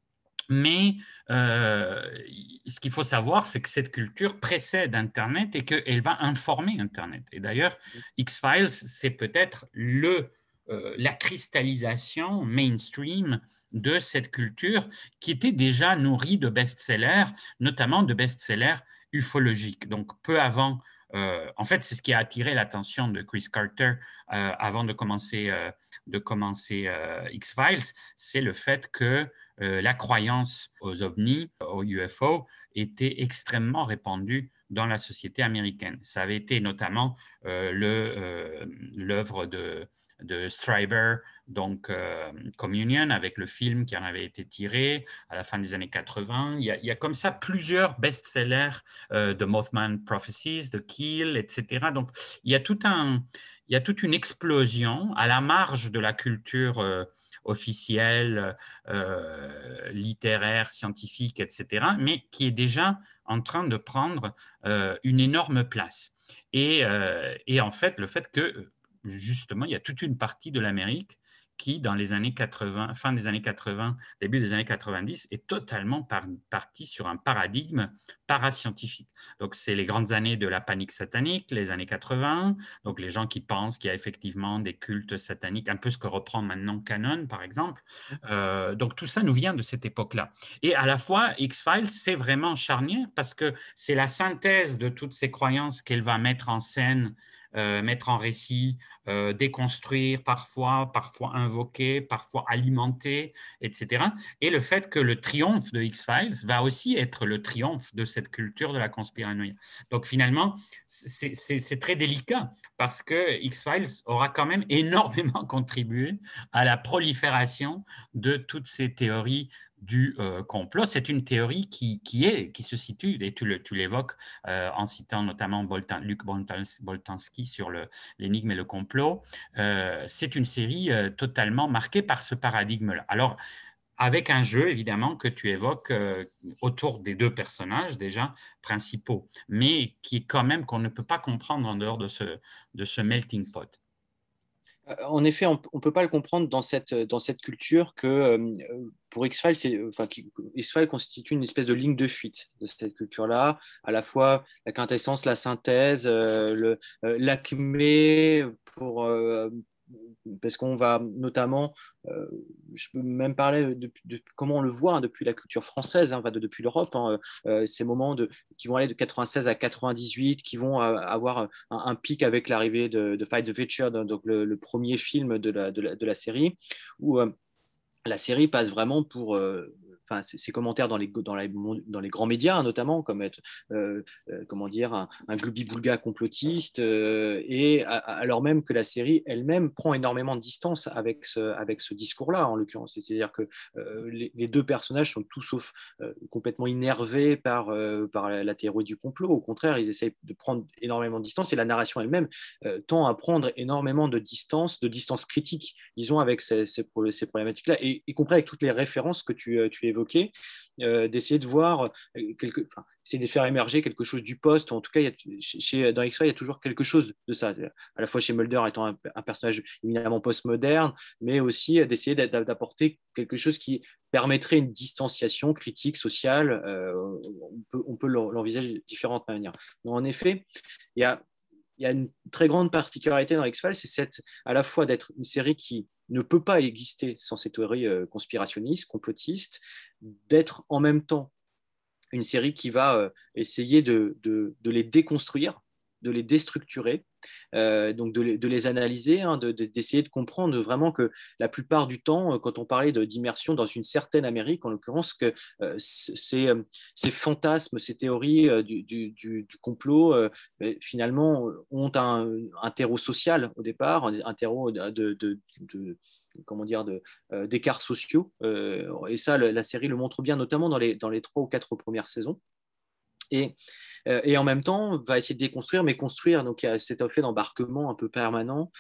mais euh, ce qu'il faut savoir, c'est que cette culture précède Internet et qu'elle va informer Internet. Et d'ailleurs, X-Files, c'est peut-être le euh, la cristallisation mainstream de cette culture qui était déjà nourrie de best-sellers, notamment de best-sellers ufologiques. Donc, peu avant, euh, en fait, c'est ce qui a attiré l'attention de Chris Carter euh, avant de commencer, de commencer X-Files, c'est le fait que la croyance aux ovnis, aux UFO, était extrêmement répandue dans la société américaine. Ça avait été notamment l'œuvre de de Stryber, donc euh, Communion, avec le film qui en avait été tiré à la fin des années 80. Il y a, comme ça plusieurs best-sellers euh, de Mothman Prophecies, de Kill, etc. Donc, il y a tout un, il y a toute une explosion à la marge de la culture euh, officielle, littéraire, scientifique, etc., mais qui est déjà en train de prendre une énorme place. Et, en fait, le fait que justement, il y a toute une partie de l'Amérique qui, dans les années 80, fin des années 80, début des années 90, est totalement partie sur un paradigme parascientifique. Donc, c'est les grandes années de la panique satanique, les années 80, donc les gens qui pensent qu'il y a effectivement des cultes sataniques, un peu ce que reprend maintenant Canon, par exemple. Euh, donc, tout ça nous vient de cette époque-là. Et à la fois, X-Files, c'est vraiment charnière parce que c'est la synthèse de toutes ces croyances qu'elle va mettre en scène euh, mettre en récit, euh, déconstruire parfois, parfois invoquer, parfois alimenter, etc. Et le fait que le triomphe de X-Files va aussi être le triomphe de cette culture de la conspiranoïa. Donc finalement, c'est très délicat parce que X-Files aura quand même énormément contribué à la prolifération de toutes ces théories du euh, complot. C'est une théorie qui, est, qui se situe, et tu l'évoques euh, en citant notamment Luc Boltanski sur l'énigme et le complot, euh, c'est une série totalement marquée par ce paradigme-là. Alors, avec un jeu, évidemment, que tu évoques autour des deux personnages déjà principaux, mais qui est quand même qu'on ne peut pas comprendre en dehors de ce, de ce melting pot. Euh, en effet, on ne peut pas le comprendre dans cette, dans cette culture que euh, pour X-Files, enfin, X-Files constitue une espèce de ligne de fuite de cette culture-là, à la fois la quintessence, la synthèse, euh, l'acmé pour, parce qu'on va notamment, euh, je peux même parler de, comment on le voit hein, depuis la culture française, hein, depuis l'Europe, hein, euh, ces moments de, qui vont aller de 96 à 98, qui vont euh, avoir un, pic avec l'arrivée de, Fight the Future, donc le, premier film de la, de la série, où la série passe vraiment pour enfin, ces commentaires dans les, grands médias, hein, notamment, comme être, euh, euh, comment dire, un, un gloubi-boulga complotiste, euh, et alors même que la série elle-même prend énormément de distance avec ce, discours-là, en l'occurrence. C'est-à-dire que les, deux personnages sont tout sauf complètement énervés par, la, théorie du complot. Au contraire, ils essayent de prendre énormément de distance, et la narration elle-même tend à prendre énormément de distance, de distance critique, disons, avec ces, problématiques-là, et y compris avec toutes les références que tu évoques euh, d'essayer de voir, euh, quelque, enfin, essayer de faire émerger quelque chose du poste. En tout cas, il chez, dans X-Files, il y a toujours quelque chose de ça. À la fois chez Mulder étant un, personnage éminemment postmoderne, mais aussi d'essayer d'apporter quelque chose qui permettrait une distanciation critique, sociale. Euh, on peut, l'envisager de différentes manières. en effet, il il y a une très grande particularité dans X-Files, c'est à la fois d'être une série qui ne peut pas exister sans ces théories euh, conspirationnistes, complotistes, d'être en même temps une série qui va euh, essayer de, les déconstruire, de les déstructurer, euh, donc de les, analyser, hein, d'essayer de, comprendre vraiment que la plupart du temps, quand on parlait d'immersion dans une certaine Amérique, en l'occurrence, que ces, fantasmes, ces théories du, complot, finalement, ont un, terreau social au départ, un terreau de, comment dire, d'écarts sociaux. et ça, la, série le montre bien, notamment dans les, dans les trois ou quatre premières saisons. Et et en même temps va essayer de déconstruire, mais construire. Donc il y a cet effet d'embarquement un peu permanent,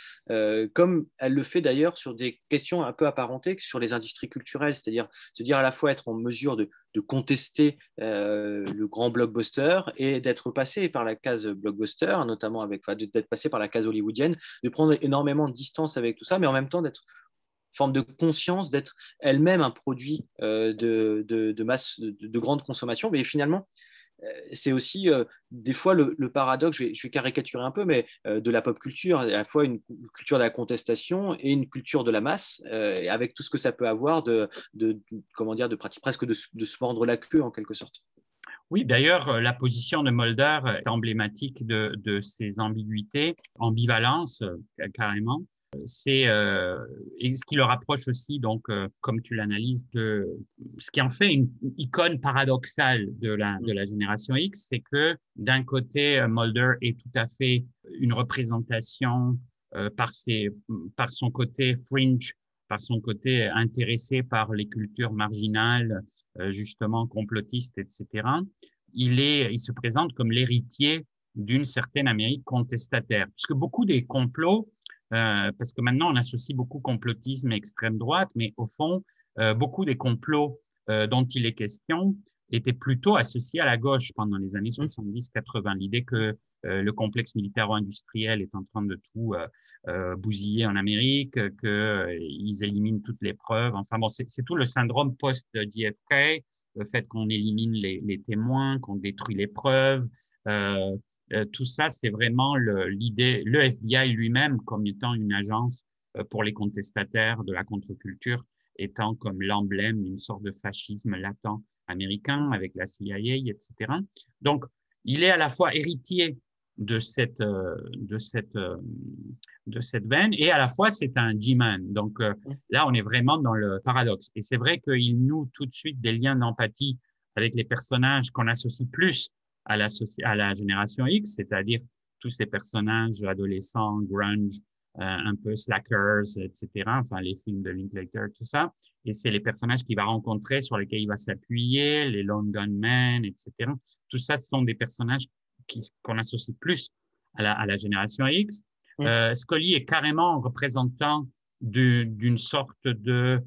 comme elle le fait d'ailleurs sur des questions un peu apparentées sur les industries culturelles, c'est-à-dire se dire à la fois être en mesure de, contester le grand blockbuster et d'être passé par la case blockbuster, notamment avec, d'être passé par la case hollywoodienne, de prendre énormément de distance avec tout ça, mais en même temps d'être forme de conscience d'être elle-même un produit euh, de, de, masse, de, grande consommation. Mais finalement, euh, c'est aussi euh, des fois le, paradoxe, je vais, caricaturer un peu, mais de la pop culture, à la fois une culture de la contestation et une culture de la masse, avec tout ce que ça peut avoir de, de comment dire, de pratique presque de, se mordre la queue en quelque sorte. Oui, d'ailleurs, la position de Mulder est emblématique de, de ces ambiguïtés, ambivalence carrément c'est euh, ce qui le rapproche aussi, donc, euh, comme tu l'analyses, de ce qui en fait une icône paradoxale de la, de la génération X, c'est que d'un côté, Mulder est tout à fait une représentation euh, par, ses, par son côté fringe, par son côté intéressé par les cultures marginales, justement complotistes, etc. Il, est, il se présente comme l'héritier d'une certaine Amérique contestataire, puisque beaucoup des complots euh, parce que maintenant on associe beaucoup complotisme et extrême droite, mais au fond, euh, beaucoup des complots euh, dont il est question étaient plutôt associés à la gauche pendant les années 70-80. Mmh. L'idée que le complexe militaro-industriel est en train de tout bousiller en Amérique, qu'ils éliminent toutes les preuves. Enfin bon, c'est tout le syndrome post-JFK, le fait qu'on élimine les, les témoins, qu'on détruit les preuves. Euh, euh, tout ça, c'est vraiment l'idée, le, FBI lui-même comme étant une agence euh, pour les contestataires de la contre-culture, étant comme l'emblème d'une sorte de fascisme latent américain avec la CIA, etc. Donc, il est à la fois héritier de cette, euh, de cette, de cette veine et à la fois c'est un G-man. Donc là, on est vraiment dans le paradoxe. Et c'est vrai qu'il noue tout de suite des liens d'empathie avec les personnages qu'on associe plus à la, à la génération X, c'est-à-dire tous ces personnages adolescents, grunge, euh, un peu slackers, etc., enfin les films de Linklater, tout ça. Et c'est les personnages qu'il va rencontrer, sur lesquels il va s'appuyer, les Lone Gunmen, etc. Tout ça, ce sont des personnages qu'on associe plus à la, à la génération X. Euh, Scully est carrément représentant d'une sorte de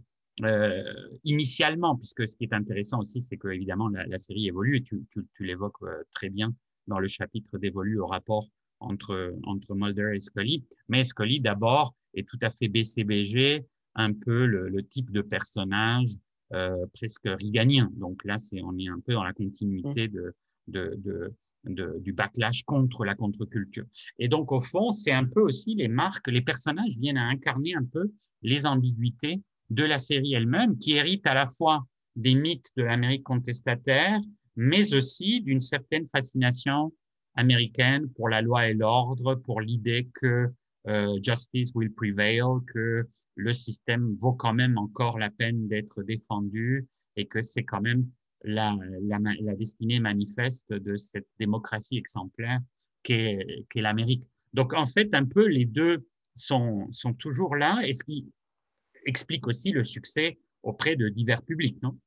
euh, initialement, puisque ce qui est intéressant aussi, c'est que évidemment la, série évolue et tu, l'évoques euh, très bien dans le chapitre d'évolue au rapport entre, entre Mulder et Scully. Mais Scully, d'abord, est tout à fait BCBG, un peu le, type de personnage euh, presque riganien. Donc là, c'est, on est un peu dans la continuité du backlash contre la contre-culture. Et donc, au fond, c'est un peu aussi les marques, les personnages viennent à incarner un peu les ambiguïtés de la série elle-même, qui hérite à la fois des mythes de l'Amérique contestataire, mais aussi d'une certaine fascination américaine pour la loi et l'ordre, pour l'idée que euh, justice will prevail, que le système vaut quand même encore la peine d'être défendu et que c'est quand même la, destinée manifeste de cette démocratie exemplaire qu'est l'Amérique. Donc en fait, un peu les deux sont, sont toujours là. Et ce qui explique aussi le succès auprès de divers publics, non?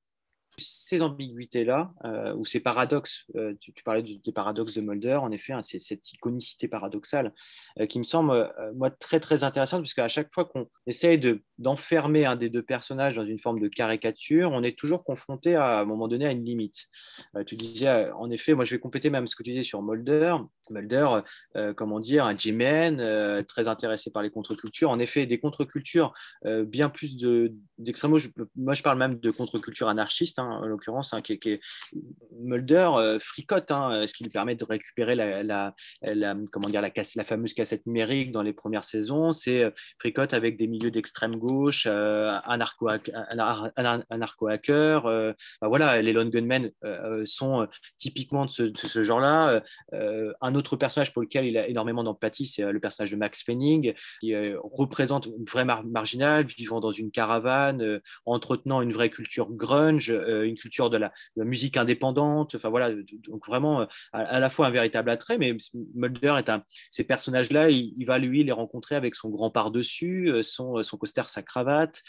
Ces ambiguïtés-là, euh, ou ces paradoxes, euh, tu, parlais des paradoxes de Mulder, en effet, hein, c'est cette iconicité paradoxale euh, qui me semble, moi, très, très intéressante, puisque à chaque fois qu'on essaye d'enfermer un des deux personnages dans une forme de caricature, on est toujours confronté à, à un moment donné à une limite. tu disais, en effet, moi, je vais compléter même ce que tu disais sur Mulder. Mulder, comment dire, un G-man, très intéressé par les contre-cultures. En effet, des contre-cultures, bien plus d'extrêmes. moi, je parle même de contre-culture anarchiste, hein, en l'occurrence, hein, qui, Mulder euh, fricote, hein, ce qui lui permet de récupérer la, comment dire, la, la, fameuse cassette numérique dans les premières saisons. C'est euh, fricote avec des milieux d'extrême gauche, euh, un narco-hacker. Bah voilà, les Lone Gunmen sont typiquement de ce, genre-là. un un autre personnage pour lequel il a énormément d'empathie, c'est le personnage de Max Fenning, qui représente une vraie marginale, vivant dans une caravane, entretenant une vraie culture grunge, une culture de la, musique indépendante. Enfin voilà, donc vraiment à, la fois un véritable attrait, mais Mulder est un. Ces personnages-là, il, va lui les rencontrer avec son grand par-dessus, son, son coster, sa cravate,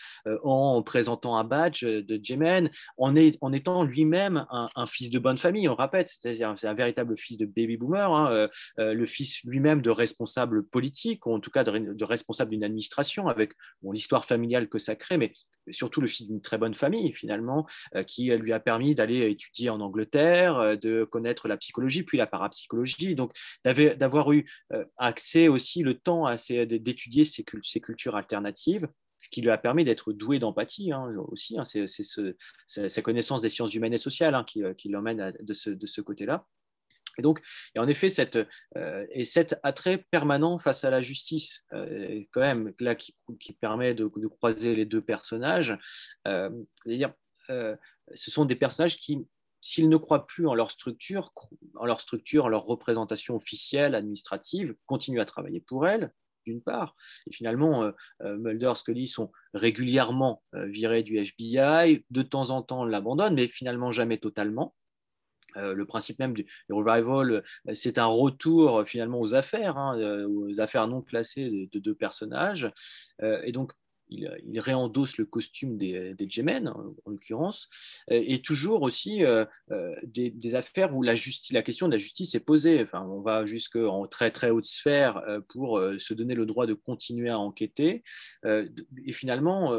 en présentant un badge de Jemen, en étant lui-même un, fils de bonne famille, on répète, c'est-à-dire c'est un véritable fils de baby boomer, hein, le fils lui-même de responsable politique, ou en tout cas de, de responsable d'une administration, avec l'histoire familiale que ça crée, mais surtout le fils d'une très bonne famille finalement, euh, qui lui a permis d'aller étudier en Angleterre, euh, de connaître la psychologie, puis la parapsychologie, donc d'avoir eu euh, accès aussi le temps d'étudier ces, cultures alternatives ce qui lui a permis d'être doué d'empathie hein, aussi. Hein, c'est sa connaissance des sciences humaines et sociales hein, qui, l'emmène de ce côté-là. Et donc, il en effet cette, euh, et cet attrait permanent face à la justice, euh, quand même, là, qui, permet de, croiser les deux personnages. Euh, c'est-à-dire, ce sont des personnages qui, s'ils ne croient plus en leur structure, en leur structure, en leur représentation officielle, administrative, continuent à travailler pour elle, d'une part. Et finalement, Mulder, Scully sont régulièrement virés du FBI, de temps en temps l'abandonnent, mais finalement jamais totalement. Euh, le principe même du, revival, euh, c'est un retour euh, finalement aux affaires, hein, aux affaires non classées de, deux personnages. et donc, il, réendosse le costume des, des en, l'occurrence, et toujours aussi des, affaires où la, la question de la justice est posée. Enfin, on va jusqu'en très très haute sphère pour se donner le droit de continuer à enquêter. et finalement,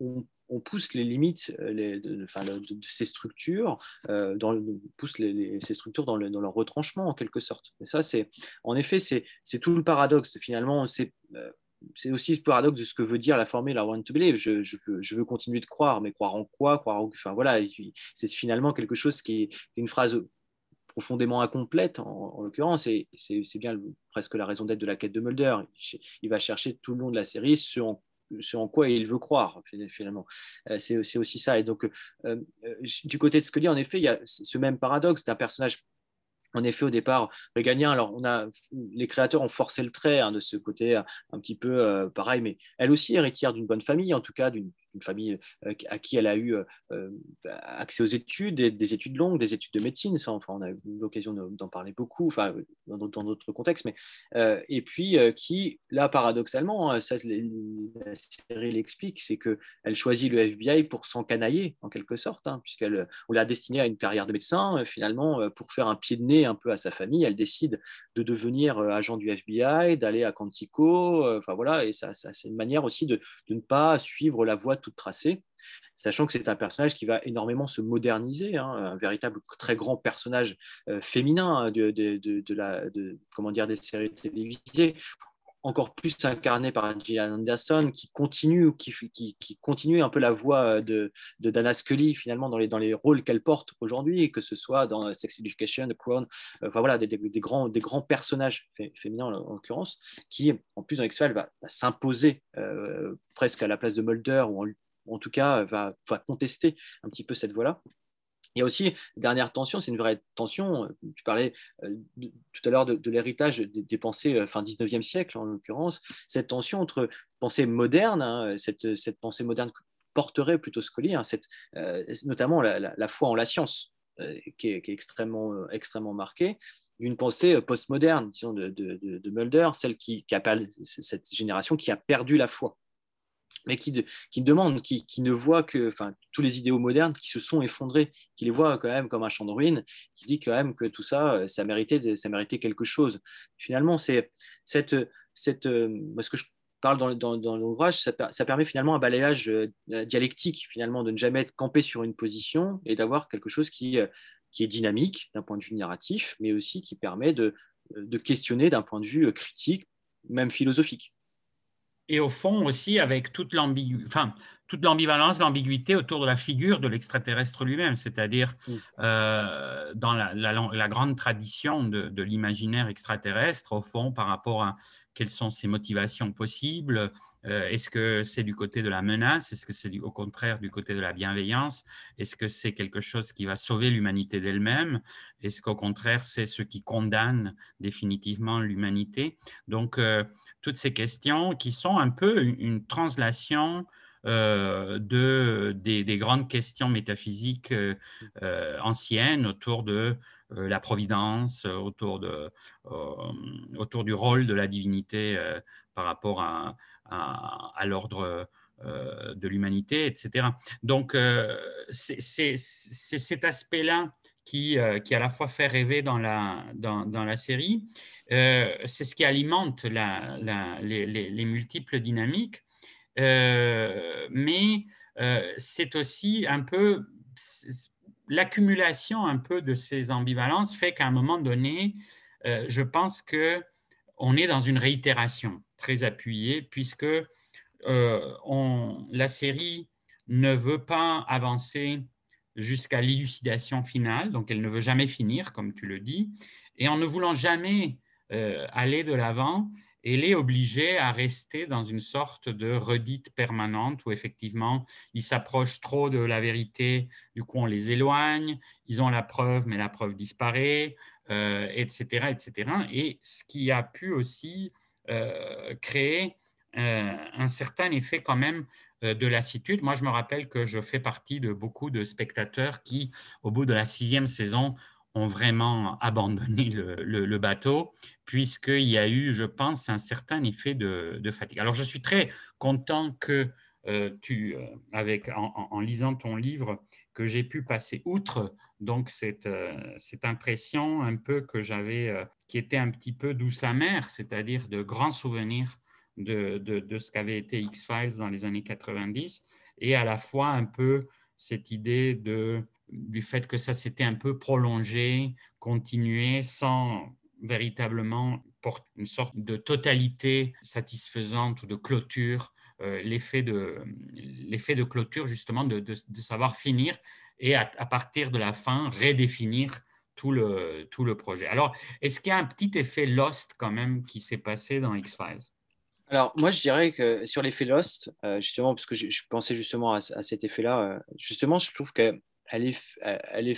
on, on pousse les limites euh, de, ces structures, euh, dans pousse ces structures dans, leur retranchement en quelque sorte. Et ça, c'est en effet, c'est tout le paradoxe. Finalement, c'est euh, aussi le paradoxe de ce que veut dire la formule I want to believe. Je, veux, continuer de croire, mais croire en quoi? Croire Enfin voilà, c'est finalement quelque chose qui est une phrase profondément incomplète en, l'occurrence, et c'est bien presque la raison d'être de la quête de Mulder. Il va chercher tout le long de la série ce en ce en quoi il veut croire finalement. Euh, c'est aussi ça. Et donc, euh, euh, du côté de Scully, en effet, il y a ce même paradoxe. C'est un personnage en effet, au départ, réganien, alors on a, les créateurs ont forcé le trait hein, de ce côté un petit peu pareil, mais elle aussi héritière d'une bonne famille, en tout cas d'une une famille euh, à qui elle a eu euh, euh, accès aux études, des, études longues, des études de médecine. Ça, enfin, on a eu l'occasion d'en parler beaucoup, enfin, dans d'autres contextes. Mais, et puis, qui, là, paradoxalement, hein, ça, la série l'explique, c'est qu'elle choisit le FBI pour s'encanailler, en quelque sorte, hein, puisqu'elle l'a destinée à une carrière de médecin. Finalement, pour faire un pied de nez un peu à sa famille, elle décide de devenir agent du FBI, d'aller à Quantico. Enfin, voilà, et ça, ça c'est une manière aussi de, de ne pas suivre la voie toute tracée, sachant que c'est un personnage qui va énormément se moderniser, hein, un véritable très grand personnage euh, féminin hein, de, la, comment dire, des séries télévisées encore plus incarné par Gillian Anderson, qui continue, qui, continue un peu la voix euh, de, de Dana Scully, finalement, dans les, dans les rôles qu'elle porte aujourd'hui, que ce soit dans Sex Education, The Crown, euh, enfin voilà, des, grands, des grands personnages féminins en, l'occurrence, qui, en plus, dans X-Files, va, s'imposer euh, presque à la place de Mulder, ou en, tout cas, va, va contester un petit peu cette voix-là. Il y a aussi, dernière tension, c'est une vraie tension. Tu parlais euh, tout à l'heure de, l'héritage des, pensées euh, fin 19e siècle, en l'occurrence, cette tension entre pensée moderne, hein, cette, pensée moderne porterait plutôt Scully, hein, cette, euh, notamment la, foi en la science, qui, est, extrêmement, extrêmement marquée, une pensée postmoderne, disons, de Mulder, celle qui, qui appelle cette génération qui a perdu la foi mais qui, qui demande, qui, qui, ne voit que enfin, tous les idéaux modernes qui se sont effondrés, qui les voit quand même comme un champ de ruines, qui dit quand même que tout ça, euh, ça méritait, ça méritait quelque chose. Finalement, c'est cette, cette, euh, ce que je parle dans, dans, l'ouvrage, ça, ça, permet finalement un balayage euh, dialectique, finalement, de ne jamais être campé sur une position et d'avoir quelque chose qui, qui est dynamique d'un point de vue narratif, mais aussi qui permet de, de questionner d'un point de vue critique, même philosophique et au fond aussi avec toute l'ambivalence, l'ambiguïté autour de la figure de l'extraterrestre lui-même, c'est-à-dire mm. euh, dans la, grande tradition de, l'imaginaire extraterrestre, au fond, par rapport à quelles sont ses motivations possibles, euh, est-ce que c'est du côté de la menace Est-ce que c'est au contraire du côté de la bienveillance Est-ce que c'est quelque chose qui va sauver l'humanité d'elle-même Est-ce qu'au contraire, c'est ce qui condamne définitivement l'humanité? Donc, euh, toutes ces questions qui sont un peu une, translation euh, de, des, grandes questions métaphysiques anciennes autour de la providence, autour, de, autour du rôle de la divinité par rapport à, à, l'ordre euh, de l'humanité, etc. Donc, euh, c'est cet aspect-là qui, euh, qui à la fois fait rêver dans la, série. c'est ce qui alimente les, les, multiples dynamiques. mais c'est aussi un peu l'accumulation un peu de ces ambivalences fait qu'à un moment donné, je pense que on est dans une réitération très appuyée, puisque euh, la série ne veut pas avancer jusqu'à l'élucidation finale, donc elle ne veut jamais finir, comme tu le dis, et en ne voulant jamais euh, aller de l'avant, elle est obligée à rester dans une sorte de redite permanente où effectivement ils s'approchent trop de la vérité, du coup on les éloigne, ils ont la preuve mais la preuve disparaît, etc., euh, etc. Et ce qui a pu aussi euh, créer un certain effet quand même de lassitude. Moi, je me rappelle que je fais partie de beaucoup de spectateurs qui, au bout de la sixième saison, ont vraiment abandonné le, bateau, puisqu'il y a eu, je pense, un certain effet de, fatigue. Alors, je suis très content que tu, avec, en, lisant ton livre, que j'ai pu passer outre donc cette, euh, cette impression un peu que j'avais, euh, qui était un petit peu douce amère, c'est-à-dire de grands souvenirs de, de, ce qu'avait été X-Files dans les années 90, et à la fois un peu cette idée de, du fait que ça s'était un peu prolongé, continué, sans véritablement pour une sorte de totalité satisfaisante ou de clôture, euh, l'effet de, de clôture justement de, de, de savoir finir et à, partir de la fin, redéfinir tout le, tout le projet. Alors, est-ce qu'il y a un petit effet Lost quand même qui s'est passé dans X-Files? Alors, moi, je dirais que sur l'effet Lost, euh, justement, parce que je, pensais justement à, cet effet-là, euh, justement, je trouve qu'elle est, elle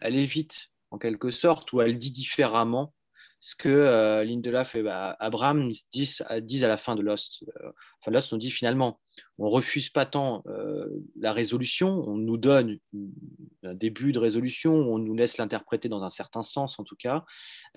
elle évite, en quelque sorte, ou elle dit différemment ce que euh, Lindelof et bah, Abraham disent, disent, à la fin de Lost. Enfin, Lost nous dit finalement, on refuse pas tant euh, la résolution, on nous donne un début de résolution, on nous laisse l'interpréter dans un certain sens en tout cas,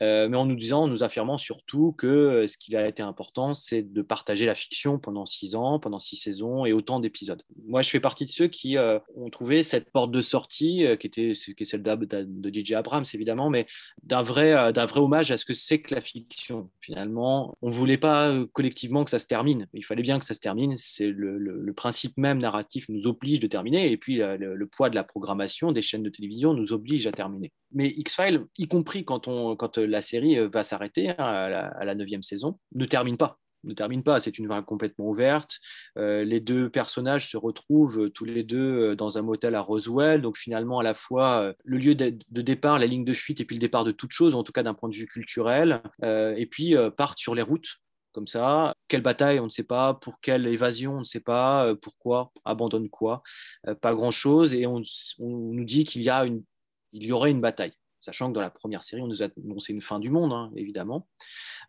euh, mais en nous disant, en nous affirmant surtout que euh, ce qui a été important, c'est de partager la fiction pendant six ans, pendant six saisons et autant d'épisodes. Moi, je fais partie de ceux qui ont trouvé cette porte de sortie, qui était est celle de DJ Abrams évidemment, mais d'un vrai, d'un vrai hommage à ce que c'est que la fiction. Finalement, on voulait pas collectivement que ça se termine, il fallait bien que ça se termine, c'est le principe même narratif nous oblige de terminer, et puis euh, le, poids de la programmation des chaînes de télévision nous oblige à terminer. Mais X-Files, y compris quand, euh, la série euh, va s'arrêter hein, à la neuvième saison, ne termine pas ne termine pas, c'est une vague complètement ouverte. les deux personnages se retrouvent tous les deux dans un motel à Roswell, donc finalement à la fois le lieu de, départ, la ligne de fuite et puis le départ de toute chose, en tout cas d'un point de vue culturel, et puis partent sur les routes comme ça. Quelle bataille, on ne sait pas. Pour quelle évasion, on ne sait pas. Euh, pourquoi Abandonne quoi euh, Pas grand-chose. Et on, nous dit qu'il y, a une, il y aurait une bataille. Sachant que dans la première série, on nous a annoncé une fin du monde, hein, évidemment.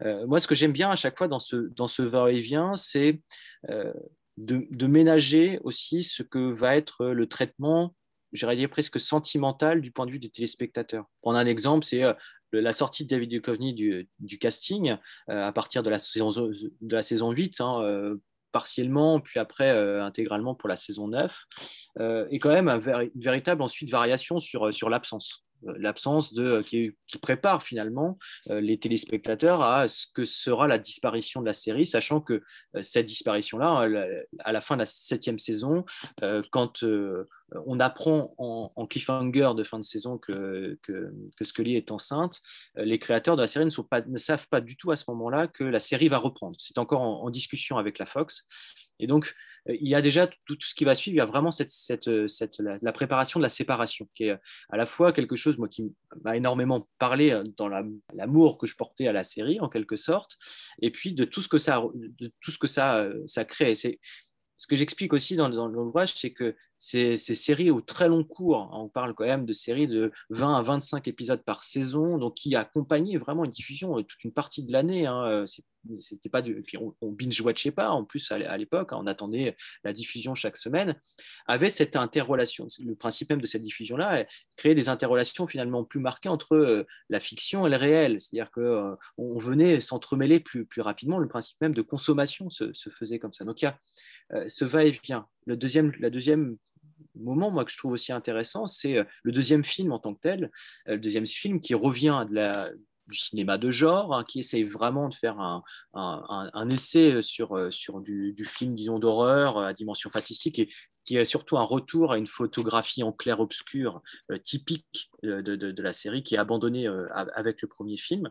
Euh, moi, ce que j'aime bien à chaque fois dans ce, dans ce va-et-vient, c'est de, ménager aussi ce que va être le traitement j'irais dire presque sentimental du point de vue des téléspectateurs. Prendre un exemple, c'est la sortie de David Duchovny du, casting euh, à partir de la saison, de la saison 8, hein, euh, partiellement, puis après euh, intégralement pour la saison 9, est quand même une véritable ensuite variation sur, sur l'absence. Euh, l'absence de euh, qui, prépare finalement euh, les téléspectateurs à ce que sera la disparition de la série, sachant que cette disparition-là, à la fin de la septième saison, quand on apprend en, cliffhanger de fin de saison que, que, Scully est enceinte, les créateurs de la série ne, savent pas du tout à ce moment-là que la série va reprendre. C'est encore en, discussion avec la Fox. Et donc, il y a déjà tout, ce qui va suivre. Il y a vraiment cette, cette, cette la, préparation de la séparation, qui est à la fois quelque chose moi, qui m'a énormément parlé dans l'amour que je portais à la série, en quelque sorte, et puis de tout ce que ça, de tout ce que ça, ça crée. Ce que j'explique aussi dans, l'ouvrage, c'est que ces, séries au très long cours, hein, on parle quand même de séries de 20 à 25 épisodes par saison, donc qui accompagnaient vraiment une diffusion euh, toute une partie de l'année. Hein, euh, c'était pas du, on, binge-watchait pas en plus à l'époque, hein, on attendait la diffusion chaque semaine, avait cette interrelation. Le principe même de cette diffusion-là, créer des interrelations finalement plus marquées entre euh, la fiction et le réel. C'est-à-dire qu'on on venait s'entremêler plus, plus rapidement. Le principe même de consommation se, se faisait comme ça. Donc il y a euh, ce va-et-vient. Le deuxième, deuxième moment, moi, que je trouve aussi intéressant, c'est euh, le deuxième film en tant que tel, euh, le deuxième film qui revient de la, du cinéma de genre, hein, qui essaye vraiment de faire un, un, essai sur, sur du, du film, disons, d'horreur à dimension fatistique et qui est surtout un retour à une photographie en clair-obscur typique de, de, la série qui est abandonnée avec le premier film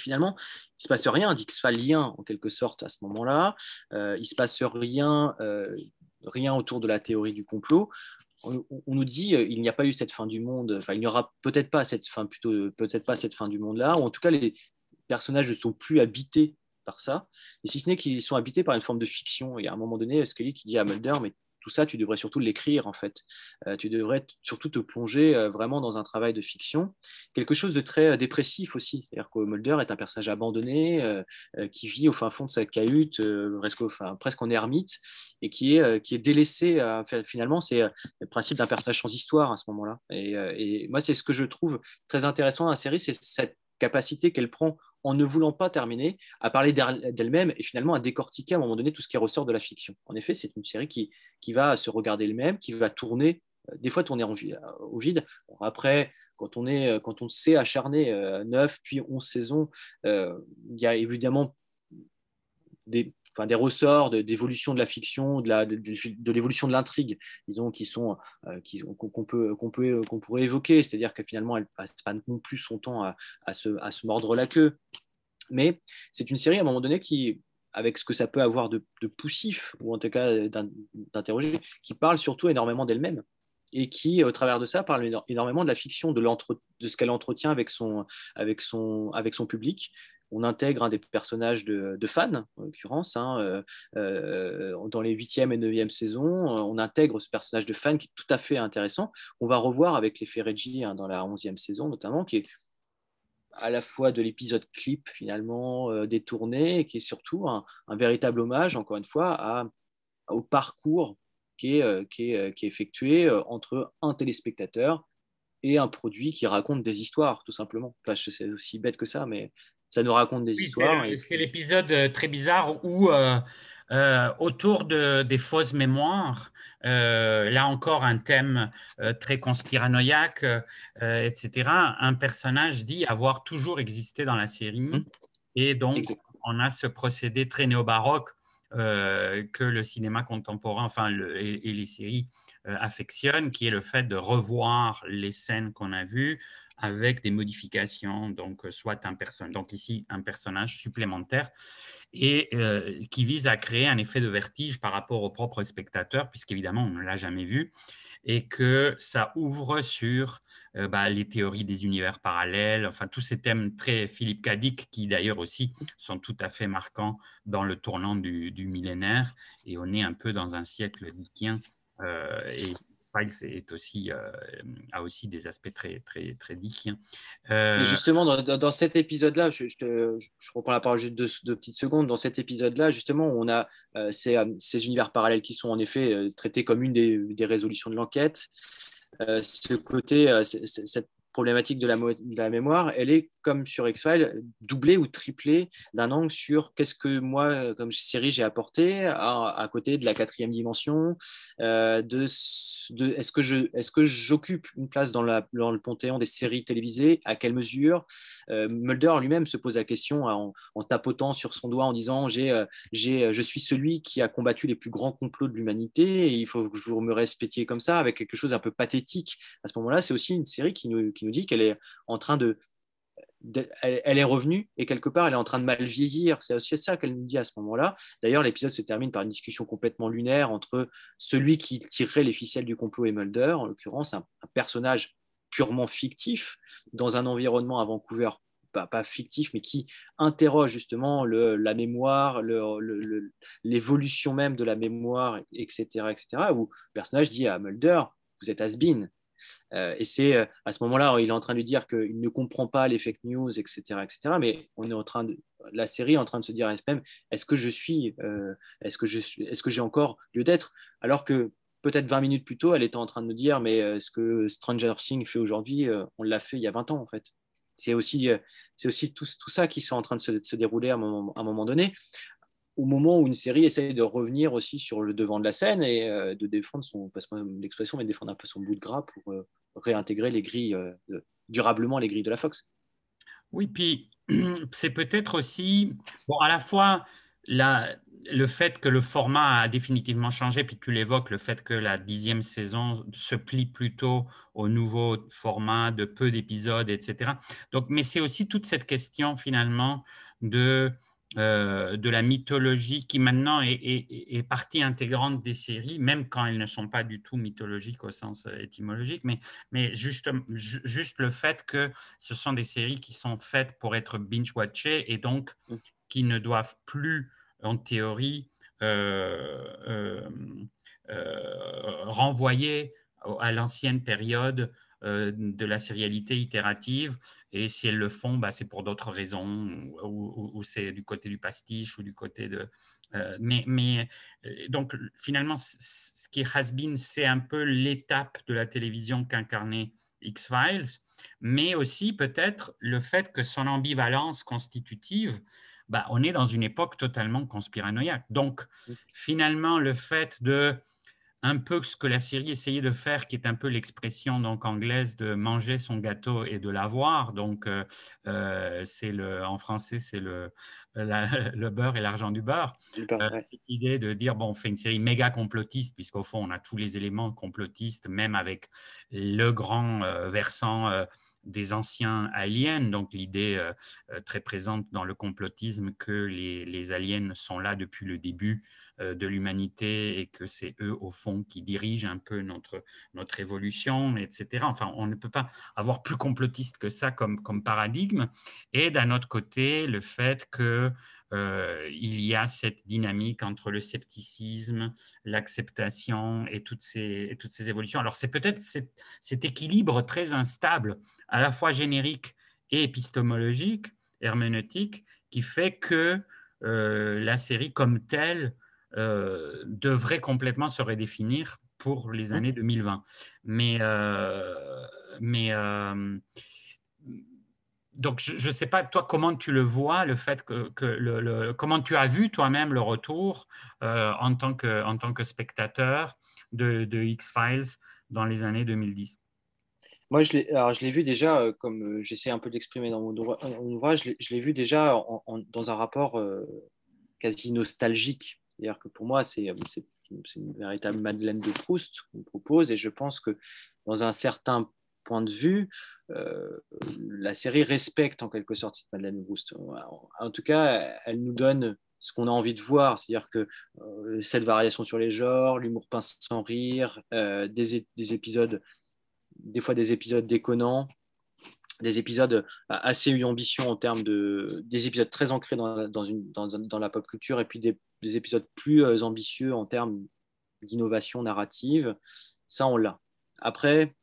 finalement, il ne se passe rien d'X-Filien en quelque sorte à ce moment-là. Euh, il ne se passe rien, euh, rien autour de la théorie du complot. On, nous dit euh, il n'y a pas eu cette fin du monde. Enfin, il n'y aura peut-être pas cette fin, plutôt peut-être pas cette fin du monde-là. Ou en tout cas, les personnages ne sont plus habités par ça. Et si ce n'est qu'ils sont habités par une forme de fiction. Y a un moment donné, Scully qui dit à Mulder mais tout ça, tu devrais surtout l'écrire en fait. Euh, tu devrais surtout te plonger euh, vraiment dans un travail de fiction. Quelque chose de très euh, dépressif aussi. C'est-à-dire que Mulder est un personnage abandonné qui vit au fin fond de sa cahute, presque, presque en ermite, et qui est, qui est délaissé. finalement, c'est le principe d'un personnage sans histoire à ce moment-là. Et, et moi, c'est ce que je trouve très intéressant dans la série, c'est cette capacité qu'elle prend en ne voulant pas terminer, à parler d'elle-même et finalement à décortiquer à un moment donné tout ce qui ressort de la fiction. En effet, c'est une série qui, qui va se regarder elle-même, qui va tourner, euh, des fois tourner en, au vide. après, quand on, est, quand on s'est acharné 9 euh, puis 11 saisons, euh, il y a évidemment des, enfin, des ressorts d'évolution de, la fiction, de, de, l'évolution de l'intrigue, disons, qui sont, euh, qu'on, peut, qu'on, pourrait évoquer. C'est-à-dire que finalement, elle passe pas non plus son temps à, se, à se mordre la queue. Mais c'est une série, à un moment donné, qui, avec ce que ça peut avoir de, poussif, ou en tout cas d'interroger, qui parle surtout énormément d'elle-même et qui, au travers de ça, parle énormément de la fiction, de, de ce qu'elle entretient avec son, avec son, avec son public, on intègre un des personnages de, fans, en l'occurrence, hein, euh, euh, dans les 8e et 9e saisons, euh, on intègre ce personnage de fan qui est tout à fait intéressant. On va revoir avec les Ferreggi hein, dans la 11e saison notamment, qui est à la fois de l'épisode clip finalement détourné, qui est surtout un, véritable hommage, encore une fois, au parcours qui est, effectué entre un téléspectateur et un produit qui raconte des histoires, tout simplement. C'est aussi bête que ça, mais ça nous raconte des histoires. C'est l'épisode euh, très bizarre où, euh, euh, autour de, des fausses mémoires, là encore un thème très conspiranoïaque, etc., un personnage dit avoir toujours existé dans la série. Mmh. Et donc, on a ce procédé très néo-baroque que le cinéma contemporain, enfin, et, les séries affectionnent, qui est le fait de revoir les scènes qu'on a vues, avec des modifications, donc euh, soit un personnage, donc ici un personnage supplémentaire, et euh, qui vise à créer un effet de vertige par rapport au propre spectateur, puisqu'évidemment on ne l'a jamais vu, et que ça ouvre sur euh, bah, les théories des univers parallèles, enfin tous ces thèmes très Philippe Cadic qui d'ailleurs aussi sont tout à fait marquants dans le tournant du, millénaire, et on est un peu dans un siècle dickien. et est aussi, euh, a aussi des aspects très, très, très euh, justement, dans, cet épisode-là, je, reprends la parole juste deux, petites secondes. Dans cet épisode-là, justement, on a euh, ces, ces, univers parallèles qui sont en effet traités comme une des, des résolutions de l'enquête. ce côté, cette problématique de la, de la, mémoire, elle est comme sur X-Files, doublée ou triplée d'un angle sur qu'est-ce que moi, comme série, j'ai apporté à, côté de la quatrième dimension, euh, de, est-ce que je, est-ce que j'occupe une place dans, la, dans, le panthéon des séries télévisées, à quelle mesure? Euh, Mulder lui-même se pose la question en, tapotant sur son doigt en disant j'ai, euh, j'ai, je suis celui qui a combattu les plus grands complots de l'humanité et il faut que vous me respectiez comme ça avec quelque chose un peu pathétique à ce moment-là. C'est aussi une série qui nous, qui nous dit qu'elle est en train de elle, est revenue et quelque part, elle est en train de mal vieillir. C'est aussi ça qu'elle nous dit à ce moment-là. D'ailleurs, l'épisode se termine par une discussion complètement lunaire entre celui qui tirerait les ficelles du complot et Mulder, en l'occurrence un, personnage purement fictif dans un environnement à Vancouver pas, fictif, mais qui interroge justement la mémoire, l'évolution même de la mémoire, etc., etc. Où le personnage dit à Mulder, vous êtes euh, et c'est euh, à ce moment-là, il est en train de dire qu'il ne comprend pas les fake news, etc., etc. Mais on est en train de, la série est en train de se dire même, est-ce que je suis, euh, est-ce que je est-ce que j'ai encore lieu d'être? Alors que peut-être 20 minutes plus tôt, elle était en train de me dire, mais ce que Stranger Things fait aujourd'hui, on l'a fait il y a 20 ans en fait. C'est aussi, c'est aussi tout, ça qui sont en train de se, dérouler à à un moment donné au moment où une série essaye de revenir aussi sur le devant de la scène et euh, de défendre son, passe l'expression, mais défendre un peu son bout de gras pour euh, réintégrer les grilles, euh, durablement les grilles de la Fox. Oui, puis c'est peut-être aussi, bon, à la fois le fait que le format a définitivement changé, puis tu l'évoques, le fait que la dixième saison se plie plutôt au nouveau format de peu d'épisodes, etc. Donc, mais c'est aussi toute cette question finalement de euh, de la mythologie qui maintenant est, partie intégrante des séries, même quand elles ne sont pas du tout mythologiques au sens euh, étymologique, mais, mais juste, juste le fait que ce sont des séries qui sont faites pour être binge-watchées et donc mm. qui ne doivent plus, en théorie, euh, renvoyer à l'ancienne période de la sérialité itérative et si elles le font, bah, c'est pour d'autres raisons, ou, c'est du côté du pastiche ou du côté de. Euh, mais, mais euh, donc finalement, ce qui has been, c'est un peu l'étape de la télévision qu'incarnait X-Files, mais aussi peut-être le fait que son ambivalence constitutive, bah, on est dans une époque totalement conspiranoïaque. Donc finalement, le fait de un peu ce que la série essayait de faire, qui est un peu l'expression donc anglaise de manger son gâteau et de l'avoir. Donc, euh, euh, c'est le, en français, c'est le, le beurre et l'argent du beurre. Euh, cette idée de dire, bon, on fait une série méga complotiste, puisqu'au fond, on a tous les éléments complotistes, même avec le grand versant des anciens aliens, donc l'idée très présente dans le complotisme que les, les, aliens sont là depuis le début de l'humanité et que c'est eux, au fond, qui dirigent un peu notre, notre évolution, etc. Enfin, on ne peut pas avoir plus complotiste que ça comme, comme paradigme. Et d'un autre côté, le fait que euh, il y a cette dynamique entre le scepticisme, l'acceptation et ces, toutes ces évolutions. Alors, c'est peut-être cet, équilibre très instable, à la fois générique et épistémologique, herméneutique, qui fait que euh, la série comme telle euh, devrait complètement se redéfinir pour les années 2020. Mais, euh, mais euh, donc, je ne sais pas, toi, comment tu le vois, le fait que, que le, comment tu as vu toi-même le retour en, tant que, en tant que spectateur de, de X-Files dans les années 2010 moi, je l'ai vu déjà, comme j'essaie un peu d'exprimer dans mon ouvrage, je l'ai vu déjà dans un rapport quasi nostalgique c'est-à-dire que pour moi, c'est une véritable Madeleine de Proust qu'on propose, et je pense que dans un certain point de vue, euh, la série respecte en quelque sorte cette Madeleine de Proust. En tout cas, elle nous donne ce qu'on a envie de voir, c'est-à-dire que euh, cette variation sur les genres, l'humour pince sans rire, euh, des, épisodes, des fois des épisodes déconnants, des épisodes assez eu ambition en termes de des épisodes très ancrés dans, dans, une, dans, dans la pop culture et puis des, des épisodes plus euh, ambitieux en termes d'innovation narrative. Ça, on l'a. Après,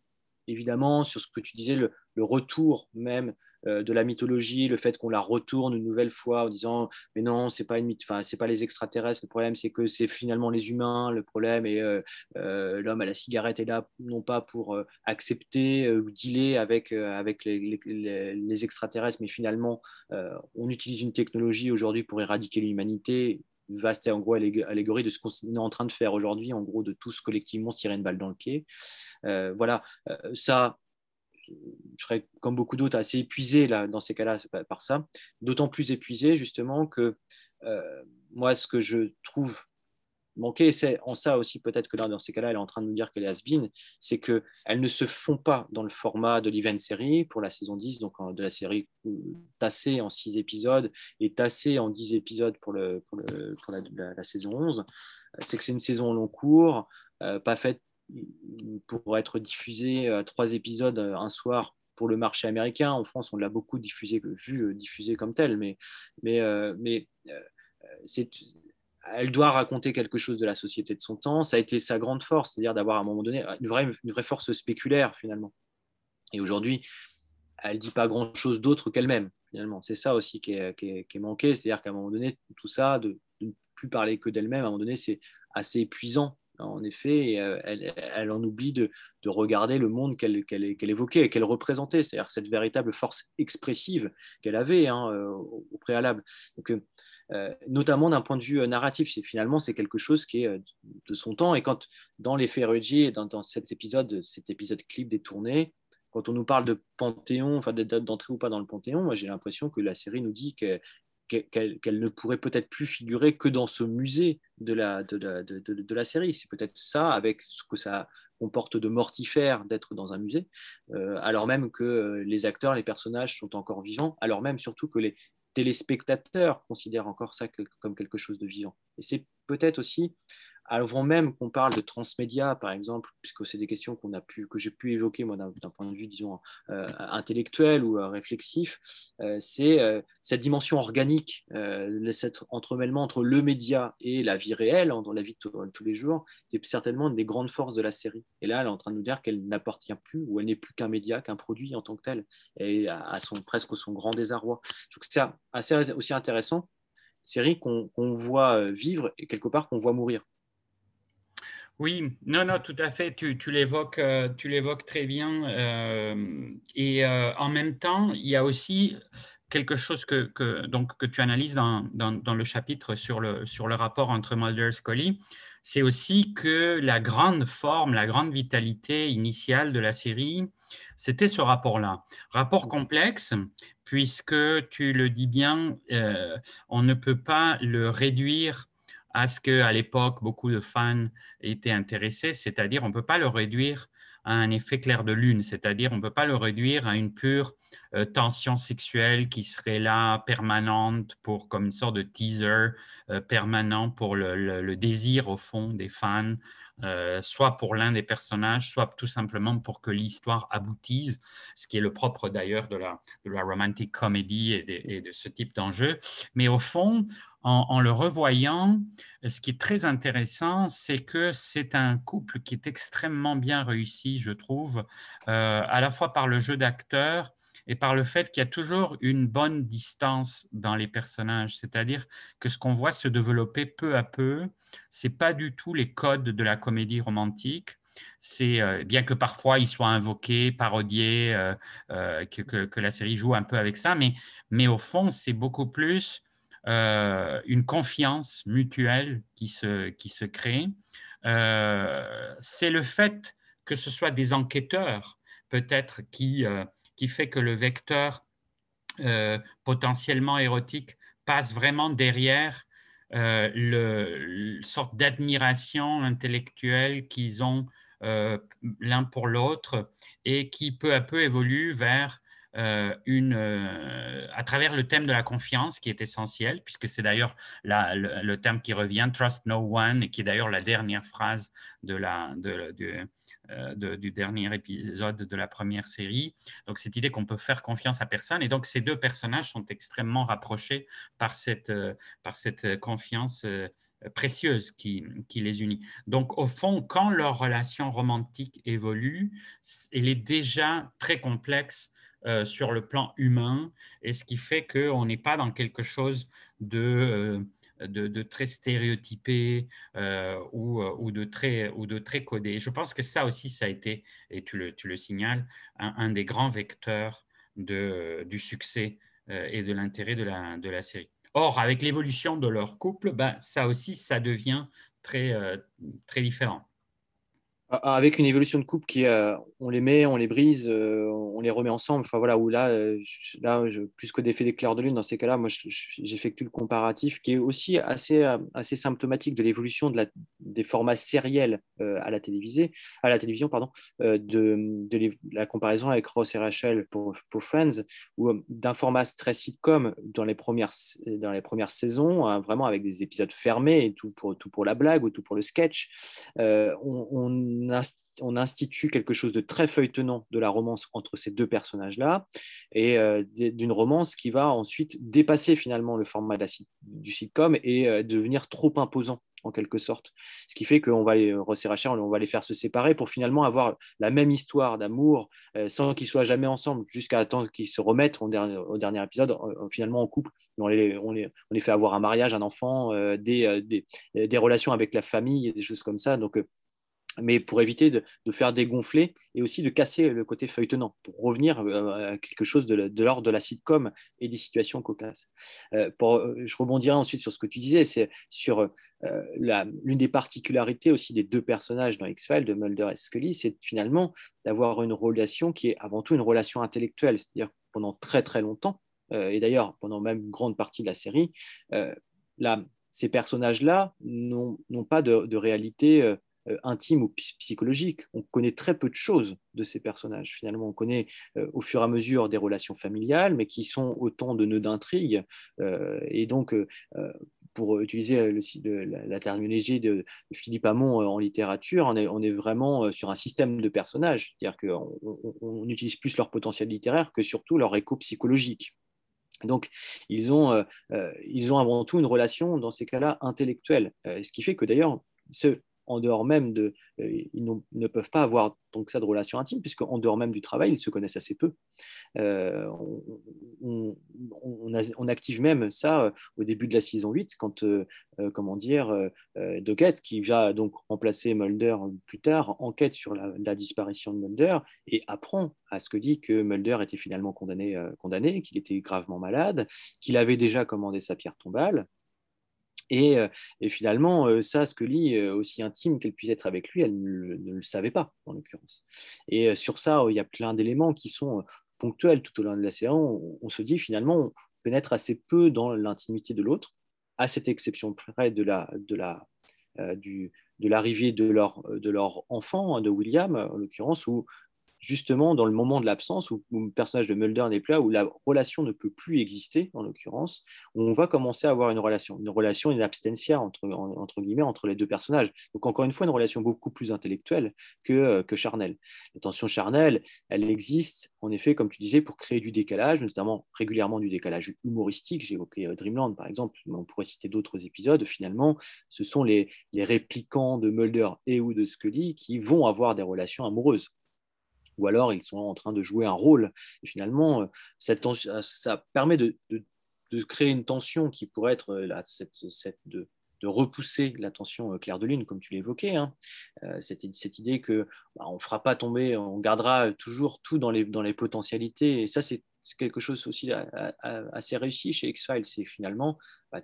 évidemment, sur ce que tu disais, le, le retour même euh, de la mythologie, le fait qu'on la retourne une nouvelle fois en disant mais non, c'est pas une enfin c'est pas les extraterrestres, le problème c'est que c'est finalement les humains, le problème et euh, euh, l'homme à la cigarette est là non pas pour accepter ou dealer avec avec les, extraterrestres, mais finalement on utilise une technologie aujourd'hui pour éradiquer l'humanité. Vaste en gros allégorie de ce qu'on est en train de faire aujourd'hui, en gros de tous collectivement tirer une balle dans le pied. voilà, ça, je serais, comme beaucoup d'autres, assez épuisé là, dans ces cas-là par ça. D'autant plus épuisé, justement, que euh, moi, ce que je trouve manquait, c'est en ça aussi peut-être que dans ces cas-là, elle est en train de nous dire qu'elle est has-been, c'est qu'elles ne se font pas dans le format de l'event série pour la saison 10, donc de la série tassée en 6 épisodes et tassée en 10 épisodes pour la, saison 11. C'est que c'est une saison long cours, euh, pas faite pour être diffusée à euh, trois épisodes euh, un soir pour le marché américain. En France, on l'a beaucoup diffusé, vu diffusé comme tel, mais, mais, mais elle doit raconter quelque chose de la société de son temps. Ça a été sa grande force, c'est-à-dire d'avoir à un moment donné une vraie, une vraie force spéculaire finalement. Et aujourd'hui, elle dit pas grand-chose d'autre qu'elle-même finalement. C'est ça aussi qui est, qui manqué, c'est-à-dire qu'à un moment donné, tout ça, de, ne plus parler que d'elle-même, à un moment donné, c'est assez épuisant. En effet, euh, elle, en oublie de, regarder le monde qu'elle évoquait et qu'elle représentait, c'est-à-dire cette véritable force expressive qu'elle avait hein, euh, au, préalable. Euh, notamment d'un point de vue narratif. Finalement, c'est quelque chose qui est de son temps. Et quand, dans les et dans, dans cet épisode, cet épisode clip détourné, quand on nous parle de Panthéon, enfin d'entrée ou pas dans le Panthéon, moi j'ai l'impression que la série nous dit qu'elle, ne pourrait peut-être plus figurer que dans ce musée de la, de, de, la série. C'est peut-être ça, avec ce que ça comporte de mortifère d'être dans un musée, alors même que les acteurs, les personnages sont encore vivants, alors même surtout que les, téléspectateurs considèrent encore ça comme quelque chose de vivant. Et c'est peut-être aussi avant même qu'on parle de transmédia, par exemple, puisque c'est des questions que j'ai pu évoquer moi d'un point de vue, disons, euh, intellectuel ou euh, réflexif, euh, c'est cette dimension organique, cet entremêlement entre le média et la vie réelle, hein, dans la vie de, tous les jours, c'est certainement une des grandes forces de la série. Et là, elle est en train de nous dire qu'elle n'appartient plus ou elle n'est plus qu'un média, qu'un produit en tant que tel, et à, son presque son grand désarroi. C'est assez aussi intéressant série qu'on voit vivre et quelque part qu'on voit mourir. Oui, non, non, tout à fait. Tu, l'évoques, euh, tu l'évoques très bien. Euh, et euh, en même temps, il y a aussi quelque chose que, donc, que tu analyses dans, le chapitre sur le, sur le rapport entre Mulder et Scully. C'est aussi que la grande forme, la grande vitalité initiale de la série, c'était ce rapport-là. Rapport complexe, puisque tu le dis bien, on ne peut pas le réduire à ce qu'à l'époque, beaucoup de fans étaient intéressés, c'est-à-dire on ne peut pas le réduire à un effet clair de lune, c'est-à-dire on ne peut pas le réduire à une pure euh, tension sexuelle qui serait là permanente pour comme une sorte de teaser euh, permanent pour le, désir au fond des fans, euh, soit pour l'un des personnages, soit tout simplement pour que l'histoire aboutisse, ce qui est le propre d'ailleurs de la, de romantic comedy et et de ce type d'enjeu. Mais au fond, en, le revoyant, ce qui est très intéressant, c'est que c'est un couple qui est extrêmement bien réussi, je trouve, euh, à la fois par le jeu d'acteur et par le fait qu'il y a toujours une bonne distance dans les personnages, c'est-à-dire que ce qu'on voit se développer peu à peu, c'est pas du tout les codes de la comédie romantique. C'est euh, bien que parfois ils soient invoqués, parodiés, euh, que, la série joue un peu avec ça, mais, mais au fond c'est beaucoup plus euh, une confiance mutuelle qui se, qui se crée. Euh, c'est le fait que ce soit des enquêteurs, peut-être, qui, euh, qui fait que le vecteur potentiellement érotique passe vraiment derrière le, sorte d'admiration intellectuelle qu'ils ont l'un pour l'autre et qui peu à peu évolue vers une, euh, à travers le thème de la confiance qui est essentiel, puisque c'est d'ailleurs le, le, thème qui revient, Trust No One, et qui est d'ailleurs la dernière phrase de la, de, euh, du dernier épisode de la première série. Donc, cette idée qu'on peut faire confiance à personne. Et donc, ces deux personnages sont extrêmement rapprochés par cette, par cette confiance précieuse qui, qui, les unit. Donc, au fond, quand leur relation romantique évolue, elle est déjà très complexe euh, sur le plan humain, et ce qui fait qu'on n'est pas dans quelque chose de, euh, très stéréotypé euh, ou, de très, codé. Je pense que ça aussi, ça a été, et tu le, signales, un, des grands vecteurs du succès et de l'intérêt de la, série. Or, avec l'évolution de leur couple, ben, ça aussi, ça devient très différent. Avec une évolution de couple qui, euh, on les met, on les brise, euh, on les remet ensemble. Enfin voilà, où là, euh, là plus que d'effet d'éclair de lune, dans ces cas-là, moi, j'effectue le comparatif qui est aussi assez, assez symptomatique de l'évolution des formats sériels à la télévisée, à la télévision, pardon, de, la comparaison avec Ross et Rachel pour, Friends, ou d'un format très sitcom dans les premières, dans les premières saisons, hein, vraiment avec des épisodes fermés et tout pour, tout pour la blague ou tout pour le sketch. on on, institue quelque chose de très feuilletonnant de la romance entre ces deux personnages-là, et euh, d'une romance qui va ensuite dépasser finalement le format du sitcom et euh, devenir trop imposant en quelque sorte. Ce qui fait qu'on va les on va les faire se séparer pour finalement avoir la même histoire d'amour euh, sans qu'ils soient jamais ensemble, jusqu'à attendre qu'ils se remettent au dernier, épisode, finalement en couple. On les, on, les, fait avoir un mariage, un enfant, des, des, relations avec la famille, des choses comme ça. Donc mais pour éviter de, faire dégonfler et aussi de casser le côté feuilletonnant, pour revenir euh, à quelque chose de, l'ordre de la sitcom et des situations cocasses. Euh, euh, je rebondirai ensuite sur ce que tu disais, c'est sur l'une des particularités aussi des deux personnages dans X-Files, de Mulder et Scully, c'est finalement d'avoir une relation qui est avant tout une relation intellectuelle, c'est-à-dire pendant très très longtemps, et d'ailleurs pendant même une grande partie de la série, ces personnages-là n'ont pas de, de réalité euh, intime ou psychologique. On connaît très peu de choses de ces personnages. Finalement, on connaît euh, au fur et à mesure des relations familiales, mais qui sont autant de nœuds d'intrigue. Euh, et donc, pour utiliser le, la, terminologie de, Philippe Hamon en littérature, on est, on est, vraiment sur un système de personnages. C'est-à-dire qu'on on, utilise plus leur potentiel littéraire que surtout leur écho psychologique. Donc, ils ont, ils ont avant tout une relation, dans ces cas-là, intellectuelle. ce qui fait que d'ailleurs, ce, en dehors même de, euh, ils ne peuvent pas avoir tant que ça de relations intimes, puisque en dehors même du travail, ils se connaissent assez peu. Euh, on, active même ça euh, au début de la saison 8, quand, comment dire, Doggett, qui va donc remplacer Mulder plus tard, enquête sur la, disparition de Mulder et apprend à ce que dit que Mulder était finalement condamné, condamné qu'il était gravement malade, qu'il avait déjà commandé sa pierre tombale, euh, et, finalement, euh, ça, Scully, euh, aussi intime qu'elle puisse être avec lui, elle ne, le savait pas, en l'occurrence. Et sur ça, il y a plein d'éléments qui sont ponctuels tout au long de la série. On, se dit finalement, on pénètre assez peu dans l'intimité de l'autre, à cette exception près de la, de la, du, de l'arrivée de leur, de leur enfant, hein, de William, en l'occurrence, où justement dans le moment de l'absence, où, le personnage de Mulder n'est plus là, où la relation ne peut plus exister, en l'occurrence, on va commencer à avoir une relation, une relation, une abstentia, entre, entre guillemets, entre les deux personnages. Donc encore une fois, une relation beaucoup plus intellectuelle que, euh, que charnelle. La tension charnelle, elle existe, en effet, comme tu disais, pour créer du décalage, notamment régulièrement du décalage humoristique. J'ai évoqué euh, Dreamland, par exemple, mais on pourrait citer d'autres épisodes. Finalement, ce sont les, les réplicants de Mulder et ou de Scully qui vont avoir des relations amoureuses ou alors ils sont en train de jouer un rôle. Et finalement, euh, euh, ça permet de, créer une tension qui pourrait être euh, cette, de, repousser la tension clair de lune, comme tu l'évoquais. Hein. cette, idée que bah, on ne fera pas tomber, on gardera toujours tout dans les, dans les potentialités. Et ça, c'est quelque chose aussi assez réussi chez X-Files. C'est finalement, bah,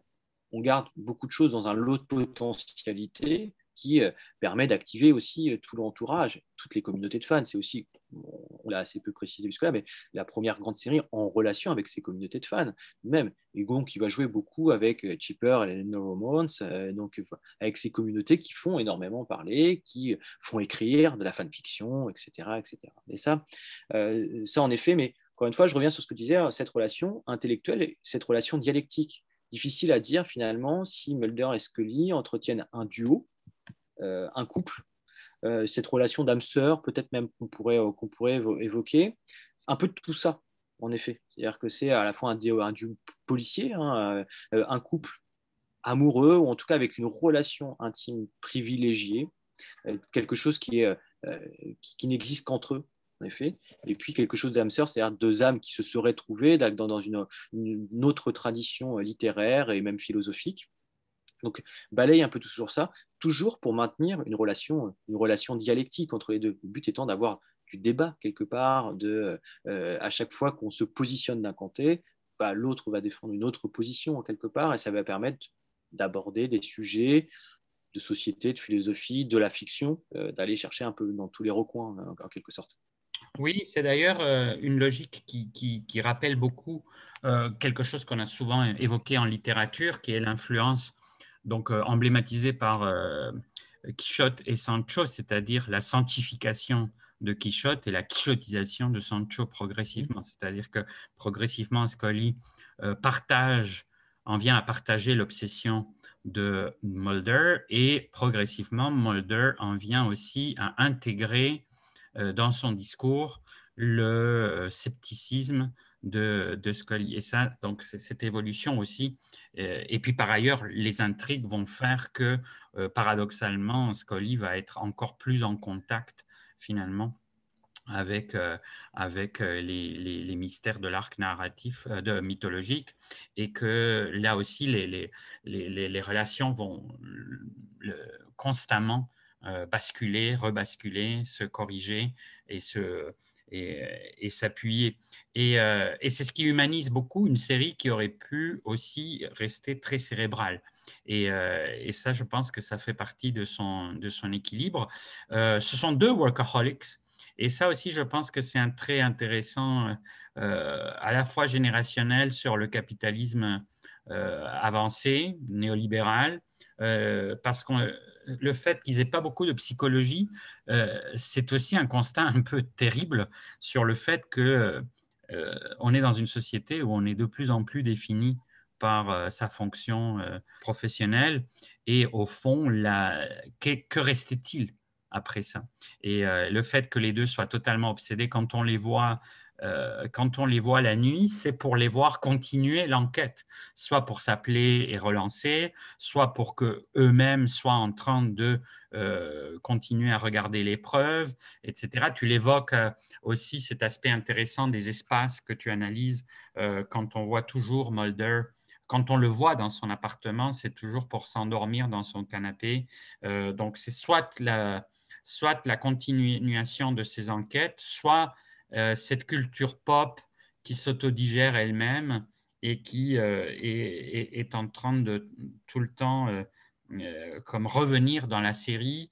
on garde beaucoup de choses dans un lot de potentialités qui permet d'activer aussi tout l'entourage, toutes les communautés de fans. C'est aussi on l'a assez peu précisé jusque-là, mais la première grande série en relation avec ses communautés de fans. Même Egon qui va jouer beaucoup avec euh, Chipper et No Romance, euh, donc euh, avec ces communautés qui font énormément parler, qui font écrire de la fanfiction, etc. etc. Et ça, ça en effet, mais encore une fois, je reviens sur ce que tu disais, cette relation intellectuelle, cette relation dialectique. Difficile à dire finalement si Mulder et Scully entretiennent un duo, un couple, euh, cette relation d'âme-sœur, peut-être même qu'on pourrait, euh, qu'on pourrait évoquer. Un peu de tout ça, en effet. C'est-à-dire que c'est à la fois un, un policier, hein, euh, un couple amoureux, ou en tout cas avec une relation intime privilégiée, quelque chose qui, n'existe qu'entre eux, en effet, et puis quelque chose d'âme sœur, c'est-à-dire deux âmes qui se seraient trouvées dans, une, autre tradition littéraire et même philosophique. Donc, balaye un peu toujours ça, toujours pour maintenir une relation, une relation dialectique entre les deux. Le but étant d'avoir du débat quelque part, de, euh, à chaque fois qu'on se positionne d'un côté, bah, l'autre va défendre une autre position quelque part, et ça va permettre d'aborder des sujets société, de philosophie, de la fiction, d'aller chercher un peu dans tous les recoins, en quelque sorte. Oui, c'est d'ailleurs une logique qui, rappelle beaucoup quelque chose qu'on a souvent évoqué en littérature, qui est l'influence donc emblématisée par Quichotte et Sancho, c'est-à-dire la sanctification de Quichotte et la quichotisation de Sancho progressivement. C'est-à-dire que progressivement, Scully euh, partage, en vient à partager l'obsession de Mulder et progressivement, Mulder en vient aussi à intégrer euh, dans son discours le euh, scepticisme de, de, Scully. Et ça, donc, cette évolution aussi. et puis, par ailleurs, les intrigues vont faire que, paradoxalement, Scully va être encore plus en contact finalement avec, euh, avec euh, les, les, mystères de l'arc narratif euh, de, mythologique et que là aussi les, les relations vont constamment basculer, rebasculer, se corriger et se, et, s'appuyer. Et, et c'est ce qui humanise beaucoup une série qui aurait pu aussi rester très cérébrale. Et, et, ça, je pense que ça fait partie de son, équilibre. ce sont deux workaholics. Et ça aussi, je pense que c'est un trait intéressant, à la fois générationnel sur le capitalisme avancé, néolibéral, parce que le fait qu'ils n'aient pas beaucoup de psychologie, c'est aussi un constat un peu terrible sur le fait que on est dans une société où on est de plus en plus défini par euh, sa fonction euh, professionnelle. Et au fond, que, que restait-il après ça? Et euh, le fait que les deux soient totalement obsédés, quand on les voit quand on les voit la nuit, c'est pour les voir continuer l'enquête, soit pour s'appeler et relancer, soit pour que eux-mêmes soient en train de continuer à regarder les preuves, etc. Tu l'évoques aussi cet aspect intéressant des espaces que tu analyses quand on voit toujours Mulder quand on le voit dans son appartement, c'est toujours pour s'endormir dans son canapé. Euh, donc, c'est soit la, soit la continuation de ses enquêtes, soit euh, cette culture pop qui s'autodigère elle-même et qui euh, est, en train de tout le temps comme revenir dans la série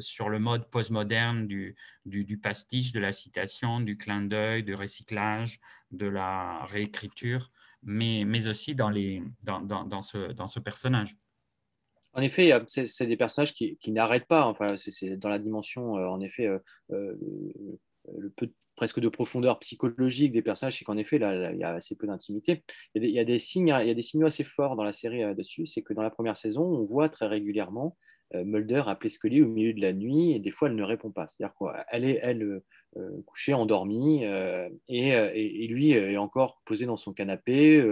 sur le mode postmoderne du, du, pastiche, de la citation, du clin d'œil, du recyclage, de la réécriture mais, mais aussi dans, les, dans, dans, ce, dans ce personnage. En effet, c'est des personnages qui, qui n'arrêtent pas. Enfin, c'est dans la dimension, euh, en effet, euh, euh, le peu presque de profondeur psychologique des personnages, c'est qu'en effet, là, il y a assez peu d'intimité. Il, y a des signes, il y a des signaux assez forts dans la série dessus. C'est que dans la première saison, on voit très régulièrement Mulder appeler Scully au milieu de la nuit et des fois, elle ne répond pas. C'est-à-dire qu'elle est, elle, euh, couché, endormi, euh, et, euh, et, et, lui est encore posé dans son canapé,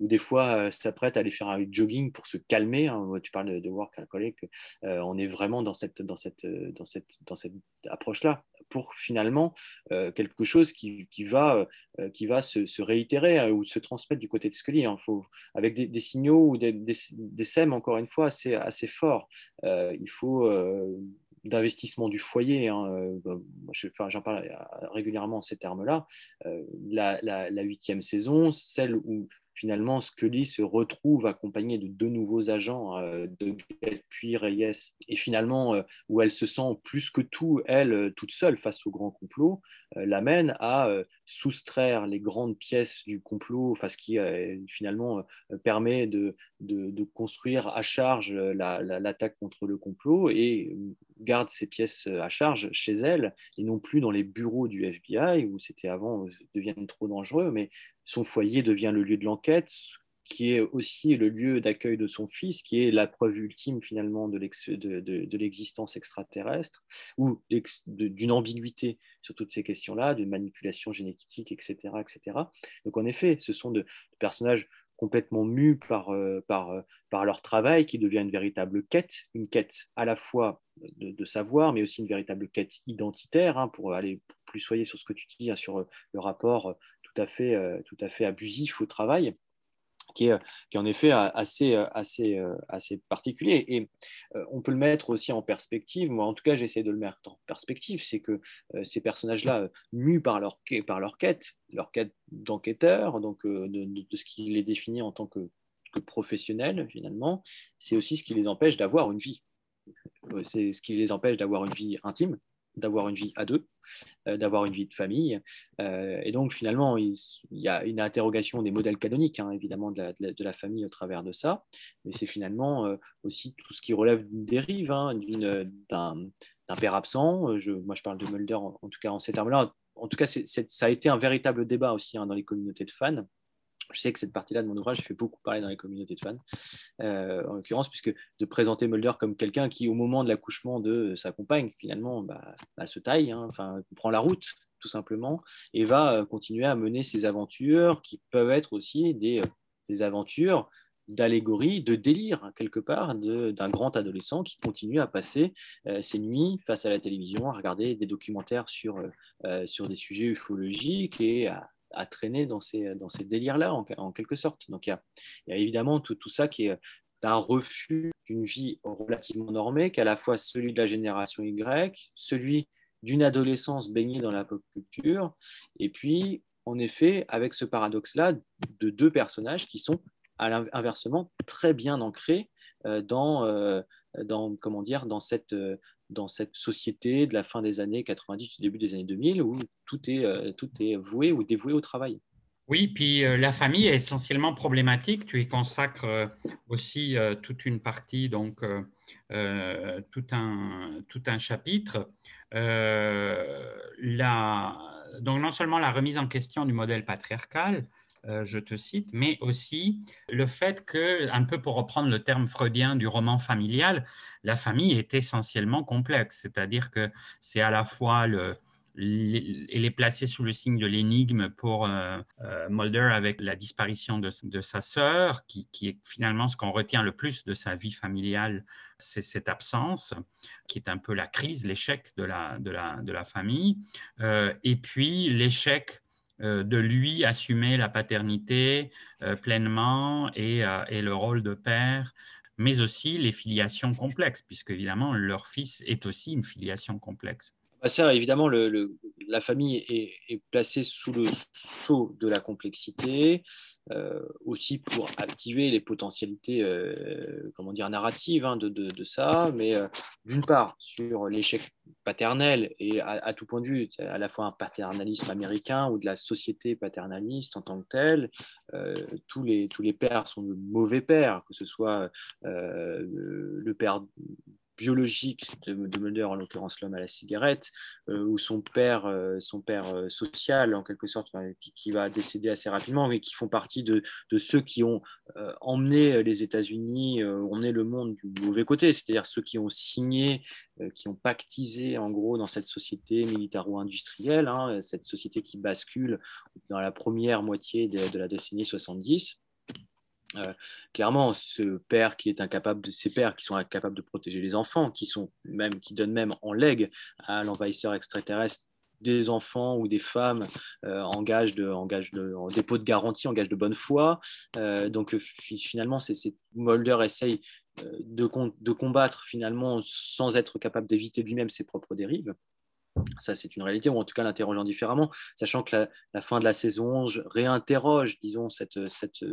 ou des fois s'apprête à aller faire un jogging pour se calmer. Hein. Tu parles de, de work alcoolic, on est vraiment dans cette, dans cette, dans cette, dans cette approche-là, pour finalement quelque chose qui, qui va, qui va se, réitérer ou se transmettre du côté de Scully. Hein. Faut, avec des, signaux ou des, des, sèmes, encore une fois, assez, assez forts. il faut d'investissement du foyer, hein, euh, j'en parle régulièrement en ces termes-là, euh, la huitième saison, celle où finalement, Scully se retrouve accompagnée de deux nouveaux agents, euh, de puis Reyes, et finalement, euh, où elle se sent plus que tout, elle, euh, toute seule face au grand complot, l'amène à soustraire les grandes pièces du complot, ce qui finalement permet de, de, construire à charge l'attaque contre le complot et garde ces pièces à charge chez elle et non plus dans les bureaux du FBI où c'était avant deviennent trop dangereux, mais son foyer devient le lieu de l'enquête, qui est aussi le lieu d'accueil de son fils, qui est la preuve ultime finalement de l'existence extraterrestre, ou d'une ambiguïté sur toutes ces questions-là, de manipulation génétique, etc., etc. Donc en effet, ce sont de, personnages complètement mus par, euh, euh, par leur travail, qui devient une véritable quête, une quête à la fois de, savoir, mais aussi une véritable quête identitaire, hein, pour aller plus soyer sur ce que tu dis, hein, sur le rapport tout à fait, euh, tout à fait abusif au travail. Qui est, qui est, en effet assez, assez, assez particulier. Et on peut le mettre aussi en perspective. Moi, en tout cas, j'essaie de le mettre en perspective. C'est que ces personnages-là, mus par leur, par leur quête, leur quête d'enquêteur, donc de, ce qui les définit en tant que que professionnelle, finalement, c'est aussi ce qui les empêche d'avoir une vie. C'est ce qui les empêche d'avoir une vie intime, d'avoir une vie à deux, euh, d'avoir une vie de famille. Euh, et donc, finalement, il, y a une interrogation des modèles canoniques, hein, évidemment, de la, famille au travers de ça. Mais c'est finalement euh, aussi tout ce qui relève d'une dérive, hein, d'un père absent. Je, moi, je parle de Mulder, en, tout cas, en ces termes-là. En tout cas, ça a été un véritable débat aussi hein, dans les communautés de fans je sais que cette partie-là de mon ouvrage fait beaucoup parler dans les communautés de fans, euh, en l'occurrence, puisque de présenter Mulder comme quelqu'un qui, au moment de l'accouchement de sa compagne, finalement, bah, bah, se taille, hein, prend la route, tout simplement, et va euh, continuer à mener ses aventures qui peuvent être aussi des, euh, aventures d'allégorie, de délire, quelque part, d'un grand adolescent qui continue à passer ses nuits face à la télévision, à regarder des documentaires sur, sur des sujets ufologiques et à, à traîner dans ces, dans ces délires-là, en, quelque sorte. Donc, il y a, évidemment tout, tout ça qui est un refus d'une vie relativement normée, qu'à la fois celui de la génération Y, celui d'une adolescence baignée dans la pop culture, et puis, en effet, avec ce paradoxe-là de deux personnages qui sont, à l'inversement, très bien ancrés euh, dans, euh, dans, comment dire, dans cette, euh, dans cette société de la fin des années 90, du début des années 2000, où tout est, euh, tout est voué ou dévoué au travail. Oui, puis euh, la famille est essentiellement problématique. Tu y consacres euh, aussi toute une partie, donc tout, un, tout un chapitre. Donc non seulement la remise en question du modèle patriarcal, je te cite, mais aussi le fait que, un peu pour reprendre le terme freudien du roman familial, la famille est essentiellement complexe, c'est-à-dire que c'est à la fois le, elle est placée sous le signe de l'énigme pour euh, euh, Mulder avec la disparition de, sa sœur, qui, est finalement ce qu'on retient le plus de sa vie familiale, c'est cette absence, qui est un peu la crise, l'échec de la, de, la, de la famille, euh, et puis l'échec de lui assumer la paternité pleinement et, et, le rôle de père mais aussi les filiations complexes, puisque évidemment, leur fils est aussi une filiation complexe. Évidemment, la famille est, placée sous le sceau de la complexité, euh, aussi pour activer les potentialités, euh, comment dire, narratives hein, de, ça, mais euh, d'une part sur l'échec paternel et à, tout point de vue, à la fois un paternalisme américain ou de la société paternaliste en tant que telle, tous les pères sont de mauvais pères, que ce soit le père biologique de, Mulder, en l'occurrence l'homme à la cigarette, euh, ou son père, euh, son père euh, social, en quelque sorte, qui, va décéder assez rapidement, mais qui font partie de, ceux qui ont emmené les États-Unis, emmené le monde du mauvais côté, c'est-à-dire ceux qui ont signé, qui ont pactisé, en gros, dans cette société militaro-industrielle, hein, cette société qui bascule dans la première moitié de, de la décennie 70. Euh, clairement, ce père qui est incapable de, ces pères qui sont incapables de protéger les enfants, qui sont même, qui donnent même en legs à l'envahisseur extraterrestre des enfants ou des femmes euh, en gage de, dépôt de garantie, en gage de bonne foi. Euh, donc finalement, c'est Mulder essaye de, de combattre finalement sans être capable d'éviter lui-même ses propres dérives. Ça, c'est une réalité, ou en tout cas l'interrogeant différemment, sachant que la, fin de la saison 11 réinterroge, disons, cette, cette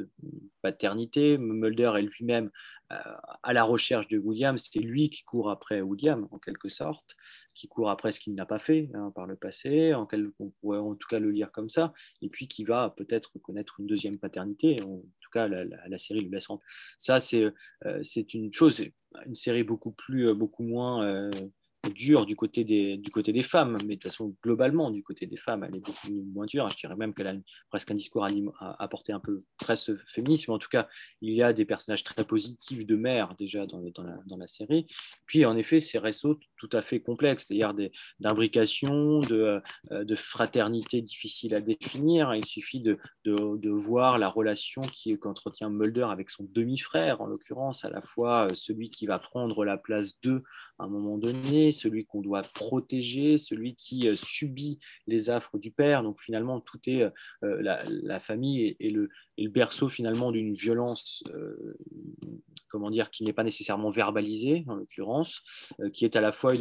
paternité. Mulder est lui-même euh, à la recherche de William, c'est lui qui court après William, en quelque sorte, qui court après ce qu'il n'a pas fait hein, par le passé, en on pourrait en tout cas le lire comme ça, et puis qui va peut-être connaître une deuxième paternité, en tout cas la, série le laisse en... Ça, c'est euh, une chose, une série beaucoup, plus, beaucoup moins... Euh, dure du côté, des, du côté des femmes, mais de toute façon, globalement, du côté des femmes, elle est beaucoup moins dure. Je dirais même qu'elle a presque un discours à apporter un peu presque féministe, mais en tout cas, il y a des personnages très positifs de mère déjà dans, la, dans la, série. Puis, en effet, ces réseaux tout à fait complexes, c'est-à-dire d'imbrication, de, euh, de fraternité difficile à définir. Il suffit de, voir la relation qu'entretient Mulder avec son demi-frère, en l'occurrence, à la fois euh, celui qui va prendre la place d'eux à un moment donné, celui qu'on doit protéger, celui qui euh, subit les affres du père. Donc finalement, tout est la, famille et, le, berceau finalement d'une violence, comment dire, qui n'est pas nécessairement verbalisée en l'occurrence, qui est à la fois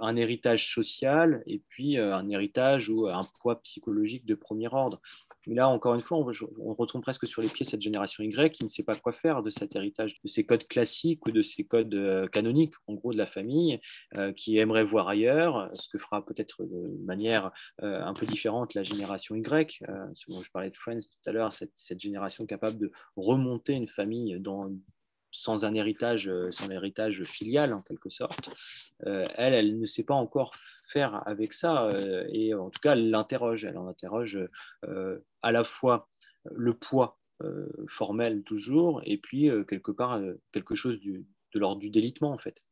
un héritage social et puis un héritage ou un poids psychologique de premier ordre. Mais là, encore une fois, on, retombe presque sur les pieds cette génération Y qui ne sait pas quoi faire de cet héritage, de ces codes classiques ou de ces codes euh, canoniques, en gros, de la famille, euh, qui aimerait voir ailleurs, ce que fera peut-être de manière un peu différente la génération Y. je parlais de Friends tout à l'heure, cette génération capable de remonter une famille dans sans un héritage, euh, sans l'héritage filial en quelque sorte. Euh, elle, elle ne sait pas encore faire avec ça euh, et en tout cas, elle l'interroge. Elle en interroge à la fois le poids formel toujours et puis quelque part quelque chose du, de l'ordre du délitement en fait.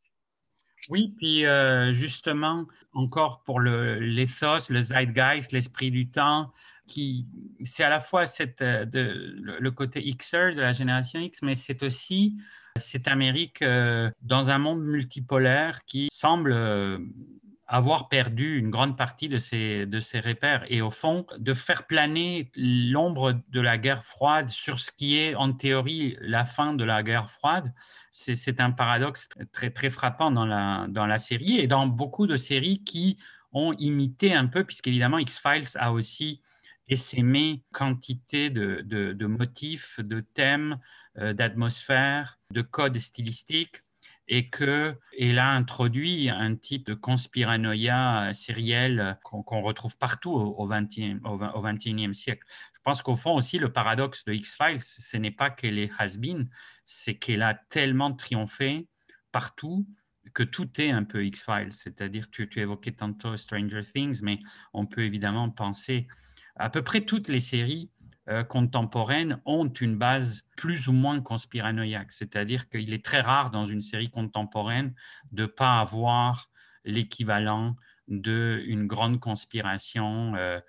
Oui, puis justement, encore pour le, le zeitgeist, l'esprit du temps, qui c'est à la fois cette, de, le, côté Xer de la génération X, mais c'est aussi cette Amérique euh, dans un monde multipolaire qui semble euh, avoir perdu une grande partie de ses, de ses repères et au fond de faire planer l'ombre de la guerre froide sur ce qui est en théorie la fin de la guerre froide. C'est un paradoxe très, très frappant dans la, dans la série et dans beaucoup de séries qui ont imité un peu, puisqu'évidemment X-Files a aussi essaimé quantité de, de, motifs, de thèmes, euh, d'atmosphère, de code stylistique, et qu'elle a introduit un type de conspiranoïa sérielle qu'on retrouve partout au XXIe au, siècle. Je pense qu'au fond aussi, le paradoxe de X-Files, ce n'est pas qu'elle est has-been, c'est qu'elle a tellement triomphé partout que tout est un peu X-Files. C'est-à-dire, tu évoquais tantôt Stranger Things, mais on peut évidemment penser à peu près toutes les séries euh, contemporaines ont une base plus ou moins conspiranoïaque. C'est-à-dire qu'il est très rare dans une série contemporaine de ne pas avoir l'équivalent d'une grande conspiration euh,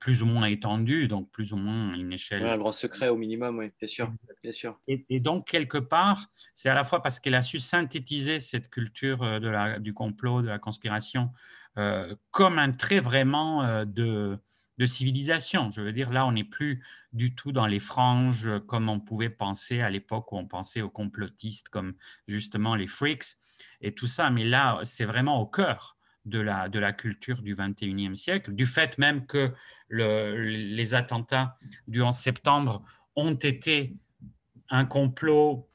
plus ou moins étendue, donc plus ou moins une échelle. un grand secret au minimum, oui, bien sûr. Bien sûr. Et, donc, quelque part, c'est à la fois parce qu'elle a su synthétiser cette culture euh, de la, du complot, de la conspiration, comme un trait vraiment de, de civilisation. Je veux dire, là, on n'est plus du tout dans les franges comme on pouvait penser à l'époque où on pensait aux complotistes comme justement les freaks et tout ça. Mais là, c'est vraiment au cœur de la, de la culture du 21e siècle, du fait même que les attentats du 11 septembre ont été un complot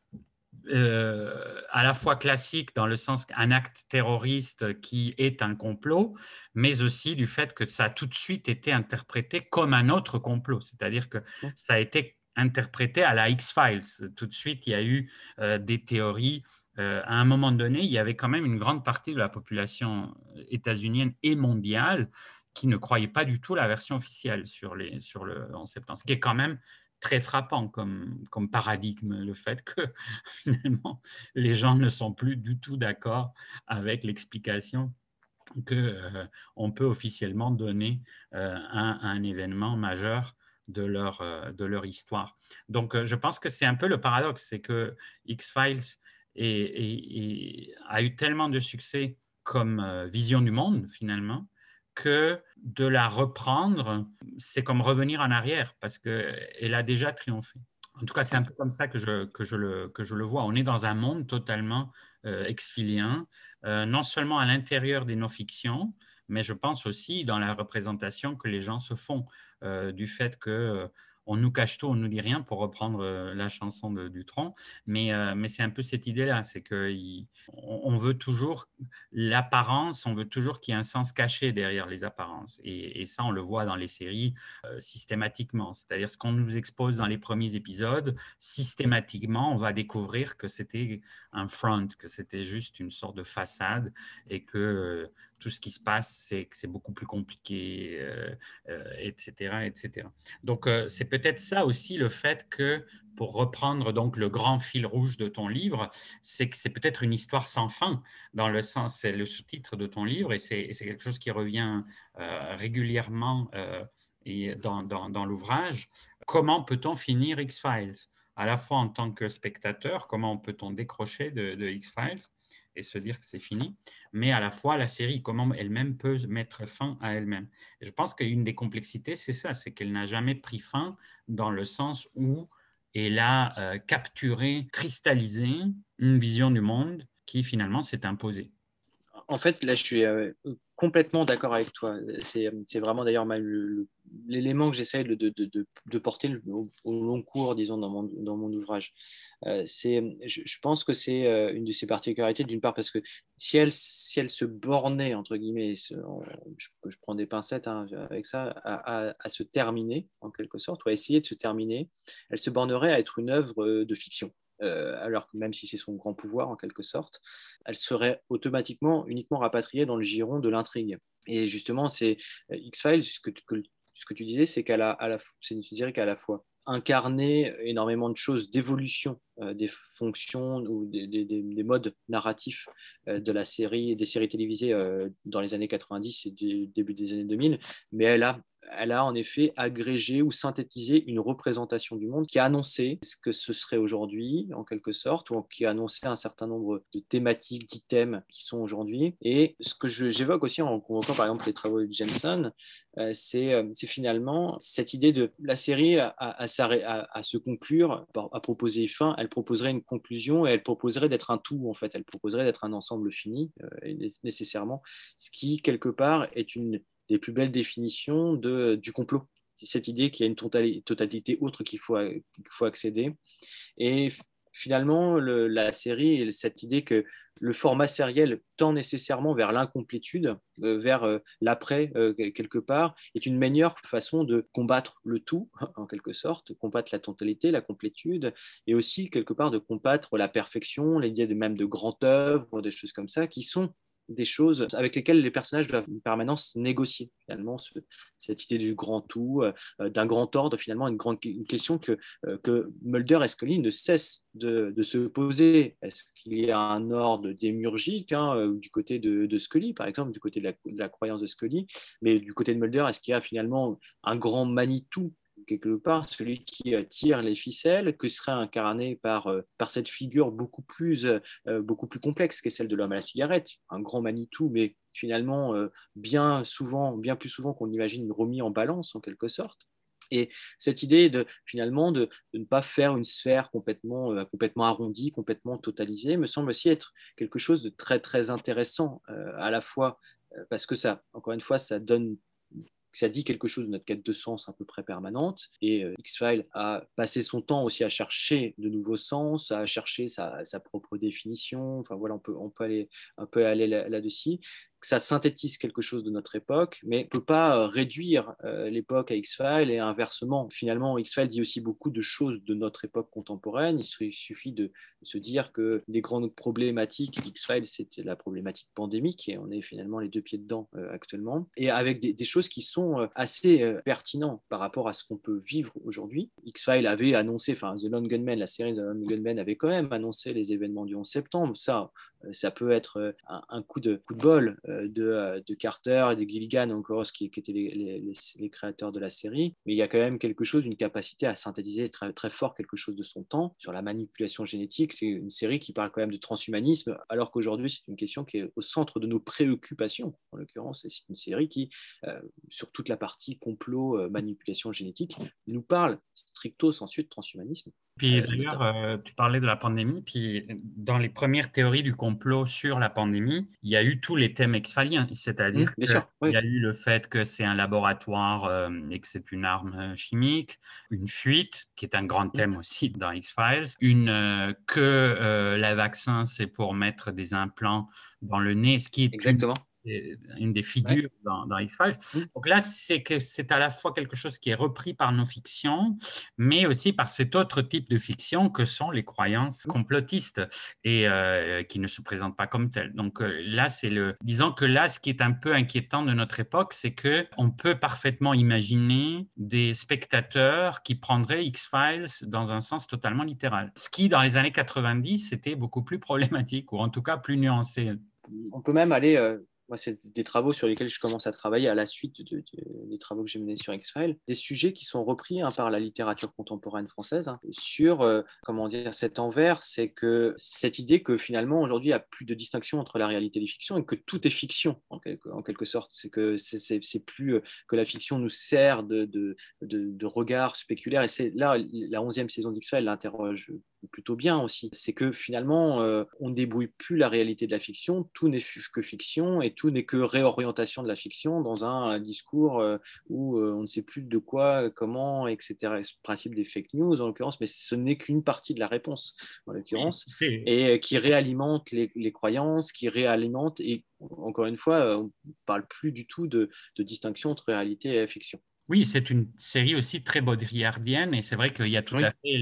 euh, à la fois classique dans le sens qu'un acte terroriste qui est un complot, mais aussi du fait que ça a tout de suite été interprété comme un autre complot, c'est-à-dire que ça a été interprété à la X-Files. Tout de suite, il y a eu euh, des théories. Euh, à un moment donné, il y avait quand même une grande partie de la population états-unienne et mondiale qui ne croyait pas du tout la version officielle sur, les, sur le 11 septembre, ce qui est quand même très frappant comme, comme paradigme, le fait que finalement les gens ne sont plus du tout d'accord avec l'explication qu'on euh, on peut officiellement donner euh, à, un événement majeur de leur, euh, de leur histoire. Donc, je pense que c'est un peu le paradoxe, c'est que X-Files a eu tellement de succès comme vision du monde, finalement, que de la reprendre, c'est comme revenir en arrière parce qu'elle a déjà triomphé. En tout cas, c'est un peu comme ça que je, que je, le, que je le vois. On est dans un monde totalement euh, exfilien, euh, non seulement à l'intérieur des non-fictions, mais je pense aussi dans la représentation que les gens se font euh, du fait que on nous cache tout, on nous dit rien, pour reprendre euh, la chanson de Dutron. Mais, euh, mais c'est un peu cette idée-là, c'est qu'on on veut toujours l'apparence, on veut toujours qu'il y ait un sens caché derrière les apparences. Et, ça, on le voit dans les séries euh, systématiquement. C'est-à-dire ce qu'on nous expose dans les premiers épisodes, systématiquement, on va découvrir que c'était un front, que c'était juste une sorte de façade et que tout ce qui se passe, c'est que c'est beaucoup plus compliqué, etc., euh, euh, etc. Donc, euh, c'est peut-être ça aussi le fait que, pour reprendre donc le grand fil rouge de ton livre, c'est que c'est peut-être une histoire sans fin, dans le sens, c'est le sous-titre de ton livre, et c'est quelque chose qui revient régulièrement et dans, l'ouvrage. Comment peut-on finir X-Files? À la fois en tant que spectateur, comment peut-on décrocher de X-Files? Et se dire que c'est fini, mais à la fois la série, comment elle-même peut mettre fin à elle-même. je pense qu'une des complexités, c'est ça, c'est qu'elle n'a jamais pris fin dans le sens où elle a euh, capturé, cristallisé une vision du monde qui finalement s'est imposée. En fait, là, je suis euh, complètement d'accord avec toi. C'est vraiment d'ailleurs l'élément que j'essaie de, porter au, long cours, disons, dans mon, ouvrage. Euh, je, pense que c'est euh, une de ses particularités, d'une part parce que si elle, si elle se bornait, entre guillemets, je, je, prends des pincettes hein, avec ça, à, à, se terminer, en quelque sorte, ou à essayer de se terminer, elle se bornerait à être une œuvre de fiction. Euh, alors que même si c'est son grand pouvoir en quelque sorte, elle serait automatiquement uniquement rapatriée dans le giron de l'intrigue. Et justement, c'est euh, X-Files, ce que, ce que tu disais, c'est qu'elle a, à la, qu'à la fois incarné énormément de choses d'évolution euh, des fonctions ou des, des, modes narratifs de la série, des séries télévisées dans les années 90 et du début des années 2000, mais elle a elle a en effet agrégé ou synthétisé une représentation du monde qui a annoncé ce que ce serait aujourd'hui, en quelque sorte, ou qui a annoncé un certain nombre de thématiques, d'items qui sont aujourd'hui. Et ce que j'évoque aussi en convoquant par exemple les travaux de Jameson, euh, euh, c'est finalement cette idée de la série à, se conclure, à proposer fin, elle proposerait une conclusion et elle proposerait d'être un tout, en fait, elle proposerait d'être un ensemble fini, euh, nécessairement, ce qui, quelque part, est une des plus belles définitions de, du complot. Cette idée qu'il y a une totalité autre qu'il faut, faut accéder. Et finalement, la série, cette idée que le format sériel tend nécessairement vers l'incomplétude, euh, vers euh, l'après euh, quelque part, est une meilleure façon de combattre le tout, en quelque sorte, combattre la totalité, la complétude, et aussi quelque part de combattre la perfection, l'idée même de grande œuvre, des choses comme ça, qui sont des choses avec lesquelles les personnages doivent en permanence négocier. Finalement, cette idée du grand tout, euh, d'un grand ordre, finalement, une grande question que, euh, que Mulder et Scully ne cessent de, se poser. Est-ce qu'il y a un ordre démurgique hein, euh, du côté de, de, Scully, par exemple, du côté de la, de la croyance de Scully, mais du côté de Mulder, est-ce qu'il y a finalement un grand Manitou quelque part celui qui euh, tire les ficelles, que serait incarné par, euh, par cette figure beaucoup plus, euh, beaucoup plus complexe qu'est celle de l'homme à la cigarette, un grand Manitou, mais finalement bien souvent, bien plus souvent qu'on imagine remis en balance en quelque sorte. Et cette idée de finalement de, ne pas faire une sphère complètement, complètement arrondie, complètement totalisée, me semble aussi être quelque chose de très très intéressant à la fois parce que ça, encore une fois, ça donne ça dit quelque chose de notre quête de sens à peu près permanente. Et euh, X-Files a passé son temps aussi à chercher de nouveaux sens, à chercher sa, propre définition. Enfin voilà, on peut, on peut aller un peu aller là-dessus ça synthétise quelque chose de notre époque, mais on ne peut pas euh, réduire euh, l'époque à X-Files et inversement. Finalement, X-Files dit aussi beaucoup de choses de notre époque contemporaine. Il suffit de se dire que des grandes problématiques, X-Files, c'était la problématique pandémique et on est finalement les deux pieds dedans euh, actuellement. Et avec des, choses qui sont assez pertinentes par rapport à ce qu'on peut vivre aujourd'hui. X-Files avait annoncé, enfin, The Lone Gunman, la série The Lone Gunman avait quand même annoncé les événements du 11 septembre. Ça, ça peut être un, coup, de, bol euh, euh, de, Carter et de Gilligan, encore, qui, qui étaient les, créateurs de la série. Mais il y a quand même quelque chose, une capacité à synthétiser très, fort quelque chose de son temps sur la manipulation génétique. C'est une série qui parle quand même de transhumanisme, alors qu'aujourd'hui, c'est une question qui est au centre de nos préoccupations. En l'occurrence, c'est une série qui, euh, sur toute la partie complot, manipulation génétique, nous parle stricto sensu de transhumanisme. Puis d'ailleurs, tu parlais de la pandémie, puis dans les premières théories du complot sur la pandémie, il y a eu tous les thèmes exfaliens, c'est-à-dire mmh, qu'il y a eu le fait que c'est un laboratoire et que c'est une arme chimique, une fuite, qui est un grand mmh. thème aussi dans X-Files, une que la vaccin, c'est pour mettre des implants dans le nez, ce qui est Exactement une des figures dans, X-Files. Donc là, c'est que c'est à la fois quelque chose qui est repris par nos fictions, mais aussi par cet autre type de fiction que sont les croyances complotistes et euh, qui ne se présentent pas comme telles. Donc euh, là, c'est le, disons que là, ce qui est un peu inquiétant de notre époque, c'est que on peut parfaitement imaginer des spectateurs qui prendraient X-Files dans un sens totalement littéral. Ce qui, dans les années 90, c'était beaucoup plus problématique ou en tout cas plus nuancé. On peut même aller euh, c'est des travaux sur lesquels je commence à travailler à la suite des travaux que j'ai menés sur X-Files, des sujets qui sont repris hein, par la littérature contemporaine française hein, sur, euh, comment dire, cet envers, c'est que cette idée que finalement, aujourd'hui, il n'y a plus de distinction entre la réalité et les fictions et que tout est fiction, en quelque, sorte. C'est que c'est plus euh, que la fiction nous sert de, de, de, de regard spéculaire. Et c'est là, la onzième saison d'X-Files l'interroge plutôt bien aussi. C'est que finalement, euh, on ne débrouille plus la réalité de la fiction, tout n'est que fiction et tout n'est que réorientation de la fiction dans un, discours euh, où euh, on ne sait plus de quoi, comment, etc. Ce principe des fake news en l'occurrence, mais ce n'est qu'une partie de la réponse en l'occurrence, et qui réalimente les, croyances, qui réalimente, et encore une fois, on ne parle plus du tout de distinction entre réalité et fiction. Oui, c'est une série aussi très baudrillardienne et c'est vrai qu'il y a tout à fait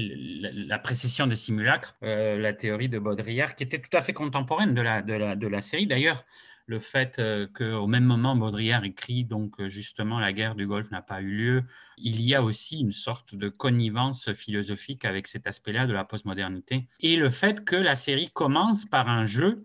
la, précision des simulacres, euh, la théorie de Baudrillard qui était tout à fait contemporaine de la, de la, de la série. D'ailleurs, le fait euh, qu'au même moment Baudrillard écrit donc euh, justement la guerre du Golfe n'a pas eu lieu, il y a aussi une sorte de connivence philosophique avec cet aspect-là de la postmodernité. Et le fait que la série commence par un jeu,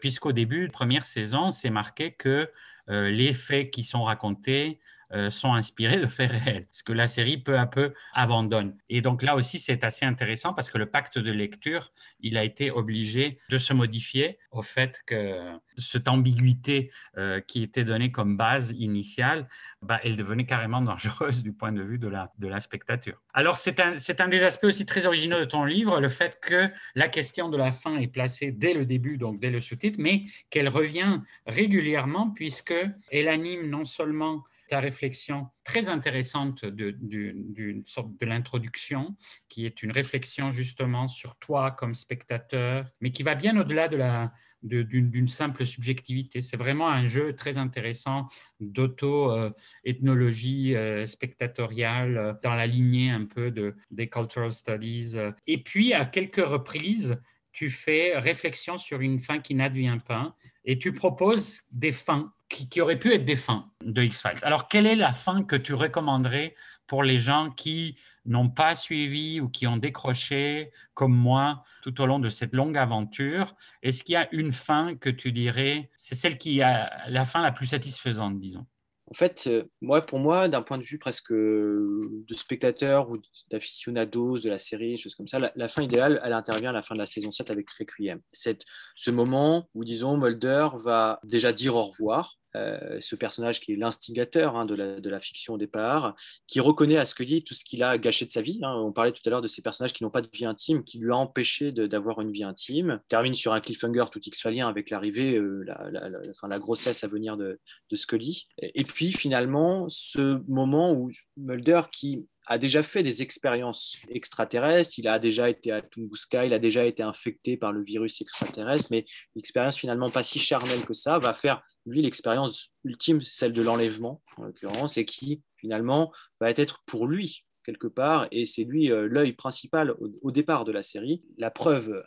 puisqu'au début de première saison, c'est marqué que les faits qui sont racontés euh, sont inspirés de faits réels, ce que la série peu à peu abandonne. Et donc là aussi, c'est assez intéressant parce que le pacte de lecture, il a été obligé de se modifier au fait que cette ambiguïté euh, qui était donnée comme base initiale, bah, elle devenait carrément dangereuse du point de vue de la, de la spectature. Alors c'est un, un des aspects aussi très originaux de ton livre, le fait que la question de la fin est placée dès le début, donc dès le sous-titre, mais qu'elle revient régulièrement puisque elle anime non seulement ta réflexion très intéressante de, de l'introduction, qui est une réflexion justement sur toi comme spectateur, mais qui va bien au-delà de la, d'une simple subjectivité. C'est vraiment un jeu très intéressant d'auto-ethnologie euh, spectatoriale euh, dans la lignée un peu de, des cultural studies. Et puis, à quelques reprises, tu fais réflexion sur une fin qui n'advient pas et tu proposes des fins qui, auraient pu être des fins de X-Files. Alors, quelle est la fin que tu recommanderais pour les gens qui n'ont pas suivi ou qui ont décroché, comme moi, tout au long de cette longue aventure? Est-ce qu'il y a une fin que tu dirais, c'est celle qui a la fin la plus satisfaisante, disons? En fait, euh, moi, pour moi, d'un point de vue presque de spectateur ou d'aficionados de la série, choses comme ça, la, fin idéale, elle intervient à la fin de la saison 7 avec Requiem. C'est ce moment où, disons, Mulder va déjà dire au revoir euh, ce personnage qui est l'instigateur hein, de, la, fiction au départ, qui reconnaît à dit tout ce qu'il a gâché de sa vie. Hein. On parlait tout à l'heure de ces personnages qui n'ont pas de vie intime, qui lui a empêché d'avoir une vie intime. Termine sur un cliffhanger tout x-falien avec l'arrivée, euh, la, grossesse à venir de, de Scully. Et puis finalement, ce moment où Mulder, qui a déjà fait des expériences extraterrestres, il a déjà été à Tunguska, il a déjà été infecté par le virus extraterrestre, mais une expérience finalement pas si charnelle que ça va faire, lui, l'expérience ultime, celle de l'enlèvement, en l'occurrence, et qui finalement va être pour lui quelque part, et c'est lui euh, l'œil principal au, départ de la série, la preuve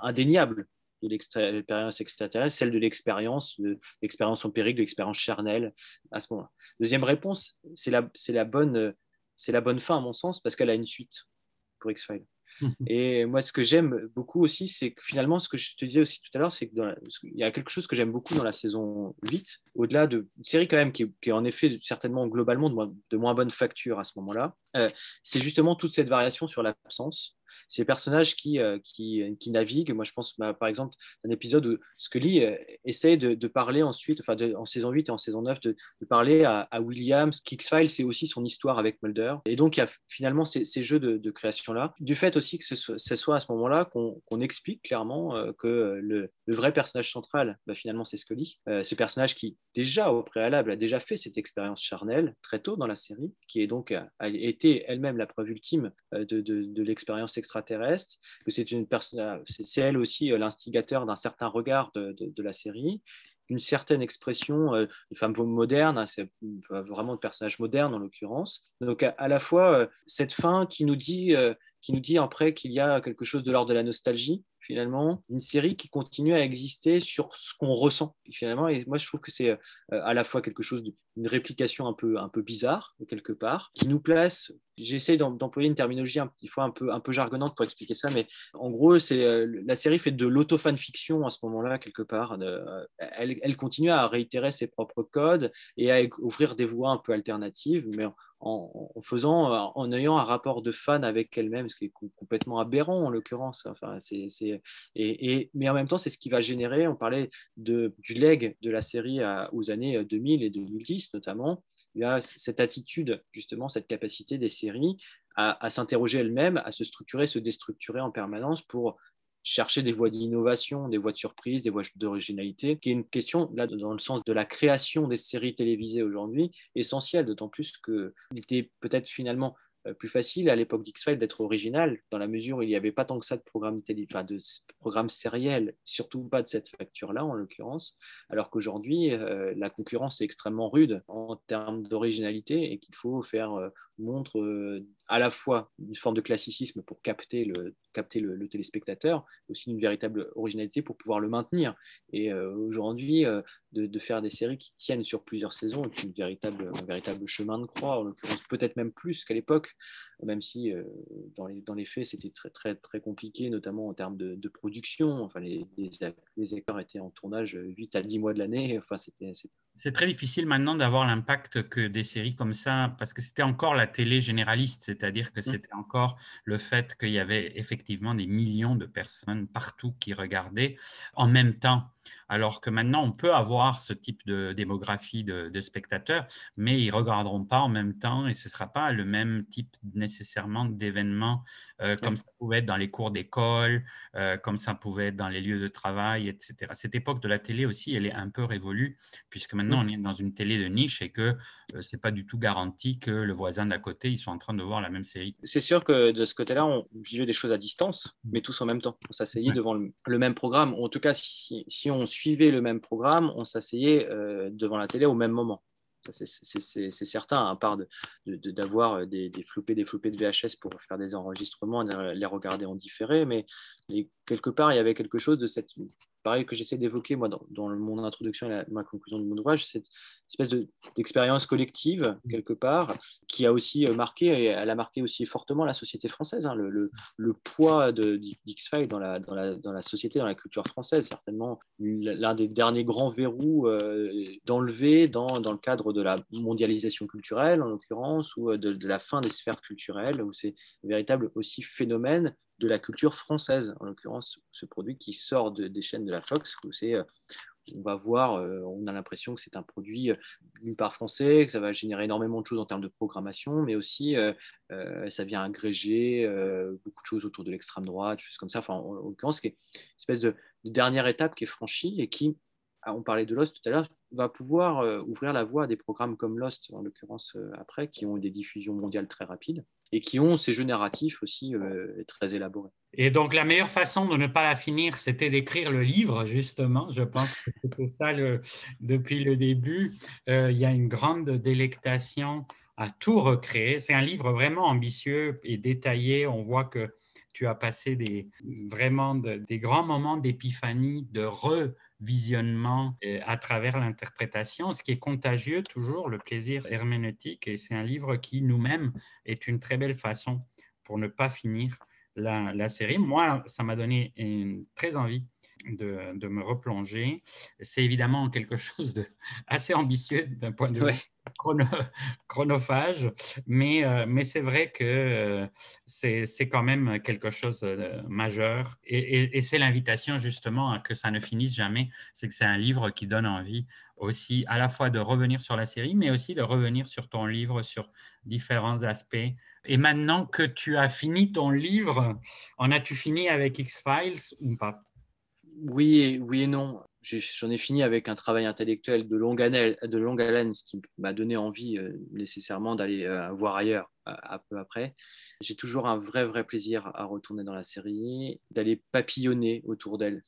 indéniable de l'expérience extraterrestre, celle de l'expérience, de l'expérience empirique, de l'expérience charnelle à ce moment-là. Deuxième réponse, c'est la, la bonne c'est la bonne fin à mon sens parce qu'elle a une suite pour X-Files. Et moi, ce que j'aime beaucoup aussi, c'est que finalement, ce que je te disais aussi tout à l'heure, c'est qu'il y a quelque chose que j'aime beaucoup dans la saison 8, au-delà de une série quand même qui, est en effet certainement globalement de moins, bonne facture à ce moment-là, euh, c'est justement toute cette variation sur l'absence ces personnages qui, euh, qui, qui, naviguent. Moi, je pense bah, par exemple un épisode où Scully euh, essaie de, parler ensuite, enfin en saison 8 et en saison 9, de, parler à, Williams. X-Files, c'est aussi son histoire avec Mulder. Et donc, il y a finalement ces, jeux de, création-là. Du fait aussi que ce soit, à ce moment-là qu'on explique clairement euh, que le, le, vrai personnage central, bah, finalement, c'est Scully. ce personnage qui, déjà au préalable, a déjà fait cette expérience charnelle très tôt dans la série, qui est donc a été elle-même la preuve ultime de, de l'expérience extraterrestre, que c'est une elle aussi euh, l'instigateur d'un certain regard de, la série, une certaine expression euh, de femme moderne, hein, vraiment de personnage moderne en l'occurrence. Donc à, la fois euh, cette fin qui nous dit, qui nous dit après qu'il y a quelque chose de l'ordre de la nostalgie, finalement, une série qui continue à exister sur ce qu'on ressent, finalement. Et moi, je trouve que c'est euh, à la fois quelque chose d'une réplication un peu, un peu bizarre, quelque part, qui nous place. J'essaie d'employer une terminologie un petit fois un peu, un peu jargonnante pour expliquer ça, mais en gros, c'est euh, la série fait de l'auto-fanfiction à ce moment-là, quelque part. Euh, elle, elle, continue à réitérer ses propres codes et à ouvrir des voies un peu alternatives, mais en, faisant, euh, en ayant un rapport de fan avec elle-même, ce qui est complètement aberrant en l'occurrence. Enfin, et, mais en même temps, c'est ce qui va générer, on parlait de, du leg de la série aux années 2000 et 2010 notamment, il y a cette attitude, justement, cette capacité des séries à, s'interroger elle-même, à se structurer, se déstructurer en permanence pour chercher des voies d'innovation, des voies de surprise, des voies d'originalité, qui est une question, là, dans le sens de la création des séries télévisées aujourd'hui, essentielle, d'autant plus qu'il était peut-être finalement euh, plus facile à l'époque d'X-Files d'être original, dans la mesure où il n'y avait pas tant que ça de programmes, télé, enfin de programmes sériels, surtout pas de cette facture-là en l'occurrence, alors qu'aujourd'hui, euh, la concurrence est extrêmement rude en termes d'originalité et qu'il faut faire euh, montre à la fois une forme de classicisme pour capter le, capter le, téléspectateur, aussi une véritable originalité pour pouvoir le maintenir. Et aujourd'hui, de, faire des séries qui tiennent sur plusieurs saisons est une véritable, un véritable chemin de croix, en l'occurrence peut-être même plus qu'à l'époque, même si euh, dans, les, dans, les, faits c'était très, très, très compliqué, notamment en termes de, production. Enfin, les, les, acteurs étaient en tournage 8 à 10 mois de l'année. Enfin, c'était, c'est très difficile maintenant d'avoir l'impact que des séries comme ça, parce que c'était encore la télé généraliste, c'est-à-dire que mmh. c'était encore le fait qu'il y avait effectivement des millions de personnes partout qui regardaient en même temps alors que maintenant, on peut avoir ce type de démographie de, spectateurs, mais ils ne regarderont pas en même temps et ce ne sera pas le même type nécessairement d'événement euh, comme ça pouvait être dans les cours d'école, euh, comme ça pouvait être dans les lieux de travail, etc. Cette époque de la télé aussi, elle est un peu révolue, puisque maintenant on est dans une télé de niche et que euh, ce n'est pas du tout garanti que le voisin d'à côté, ils sont en train de voir la même série. C'est sûr que de ce côté-là, on vivait des choses à distance, mais tous en même temps. On s'asseyait devant le, même programme. En tout cas, si, si, on suivait le même programme, on s'asseyait devant la télé au même moment c'est certain, à part d'avoir des, des floupés, des floupés de VHS pour faire des enregistrements, les regarder en différé, mais quelque part, il y avait quelque chose de cette pareil que j'essaie d'évoquer moi dans, mon introduction et ma conclusion de mon ouvrage, cette espèce d'expérience collective mmh. quelque part qui a aussi euh, marqué et elle a marqué aussi fortement la société française. Hein, le, le, poids d'X-Files dans la, dans, la, dans la société, dans la culture française, certainement l'un des derniers grands verrous euh, d'enlever dans, le cadre de la mondialisation culturelle en l'occurrence ou euh, de, de, la fin des sphères culturelles où c'est véritable aussi phénomène de la culture française, en l'occurrence ce produit qui sort des chaînes de la Fox, où euh, on va voir, euh, on a l'impression que c'est un produit euh, d'une part français, que ça va générer énormément de choses en termes de programmation, mais aussi ça vient agréger beaucoup de choses autour de l'extrême droite, choses comme ça. Enfin, en, l'occurrence, c'est une espèce de, dernière étape qui est franchie et qui, ah, on parlait de Lost tout à l'heure, va pouvoir ouvrir la voie à des programmes comme Lost, en l'occurrence après, qui ont des diffusions mondiales très rapides et qui ont ces jeux narratifs aussi euh, très élaborés. Et donc, la meilleure façon de ne pas la finir, c'était d'écrire le livre, justement. Je pense que c'était ça depuis le début. Euh, il y a une grande délectation à tout recréer. C'est un livre vraiment ambitieux et détaillé. On voit que tu as passé des, vraiment des grands moments d'épiphanie, de re visionnement euh, à travers l'interprétation, ce qui est contagieux toujours, le plaisir herméneutique. Et c'est un livre qui, nous-mêmes, est une très belle façon pour ne pas finir la, série. Moi, ça m'a donné une, très envie de, me replonger. C'est évidemment quelque chose de assez ambitieux d'un point de vue chronophage, mais, euh, mais c'est vrai que euh, c'est quand même quelque chose de majeur. Et, et c'est l'invitation justement à que ça ne finisse jamais. C'est que c'est un livre qui donne envie aussi à la fois de revenir sur la série, mais aussi de revenir sur ton livre, sur différents aspects. Et maintenant que tu as fini ton livre, en as-tu fini avec X-Files ou pas? Oui, oui et non. J'en ai, fini avec un travail intellectuel de longue, de longue haleine, ce qui m'a donné envie euh, nécessairement d'aller euh, voir ailleurs un peu après. J'ai toujours un vrai, vrai plaisir à retourner dans la série, d'aller papillonner autour d'elle,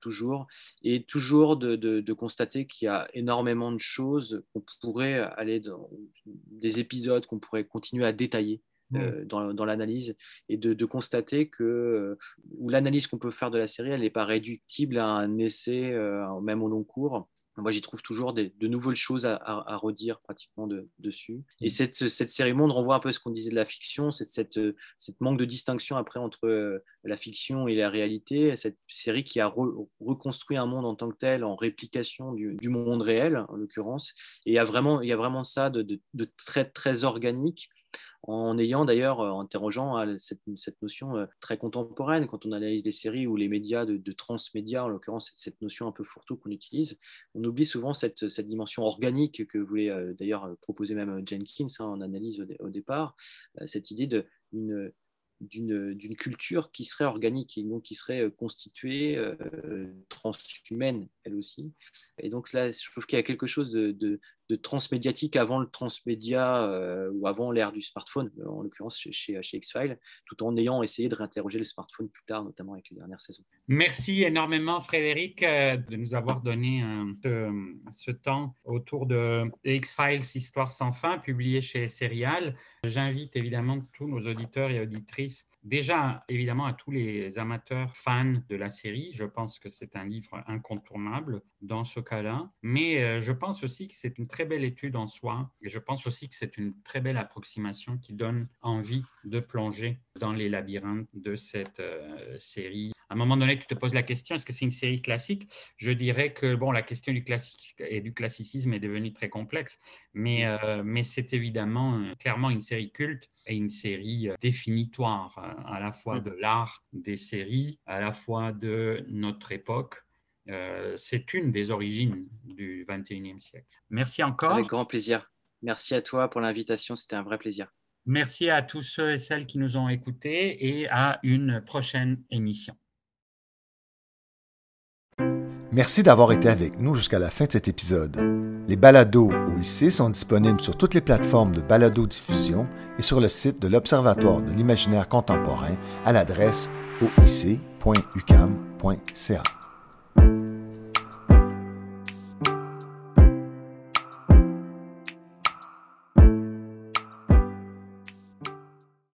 toujours, et toujours de, de constater qu'il y a énormément de choses qu'on pourrait aller dans des épisodes qu'on pourrait continuer à détailler euh, dans, dans l'analyse et de, de, constater que euh, l'analyse qu'on peut faire de la série, elle n'est pas réductible à un essai, euh, même au long cours. Moi, j'y trouve toujours des, de nouvelles choses à, à, redire pratiquement de, dessus. Et cette, cette, série Monde renvoie un peu à ce qu'on disait de la fiction, cette, cette, cette, manque de distinction après entre la fiction et la réalité. Cette série qui a reconstruit un monde en tant que tel, en réplication du, du monde réel, en l'occurrence. Et il y, a vraiment, il y a vraiment ça de, de, de très, très organique en ayant d'ailleurs, en interrogeant cette, cette, notion très contemporaine, quand on analyse les séries ou les médias de, de transmédia, en l'occurrence cette notion un peu fourre-tout qu'on utilise, on oublie souvent cette, cette dimension organique que voulait d'ailleurs proposer même Jenkins hein, en analyse au, départ, cette idée d'une d'une culture qui serait organique et donc qui serait euh, constituée, euh, transhumaine elle aussi. Et donc là, je trouve qu'il y a quelque chose de, de, transmédiatique avant le transmédia euh, ou avant l'ère du smartphone, en l'occurrence chez, X-Files, tout en ayant essayé de réinterroger le smartphone plus tard, notamment avec les dernières saisons. Merci énormément Frédéric de nous avoir donné ce, temps autour de X-Files Histoire sans fin, publié chez Serial. J'invite évidemment tous nos auditeurs et auditrices Déjà, évidemment, à tous les amateurs fans de la série, je pense que c'est un livre incontournable dans ce cas-là. Mais euh, je pense aussi que c'est une très belle étude en soi. Et je pense aussi que c'est une très belle approximation qui donne envie de plonger dans les labyrinthes de cette euh, série à un moment donné, tu te poses la question, est-ce que c'est une série classique? Je dirais que bon, la question du classique et du classicisme est devenue très complexe, mais, euh, mais c'est évidemment euh, clairement une série culte et une série euh, définitoire à la fois mm. de l'art des séries, à la fois de notre époque. c'est une des origines du 21e siècle. Merci encore. Avec grand plaisir. Merci à toi pour l'invitation, c'était un vrai plaisir. Merci à tous ceux et celles qui nous ont écoutés et à une prochaine émission. Merci d'avoir été avec nous jusqu'à la fin de cet épisode. Les balados OIC sont disponibles sur toutes les plateformes de balado-diffusion et sur le site de l'Observatoire de l'imaginaire contemporain à l'adresse oic.ucam.ca.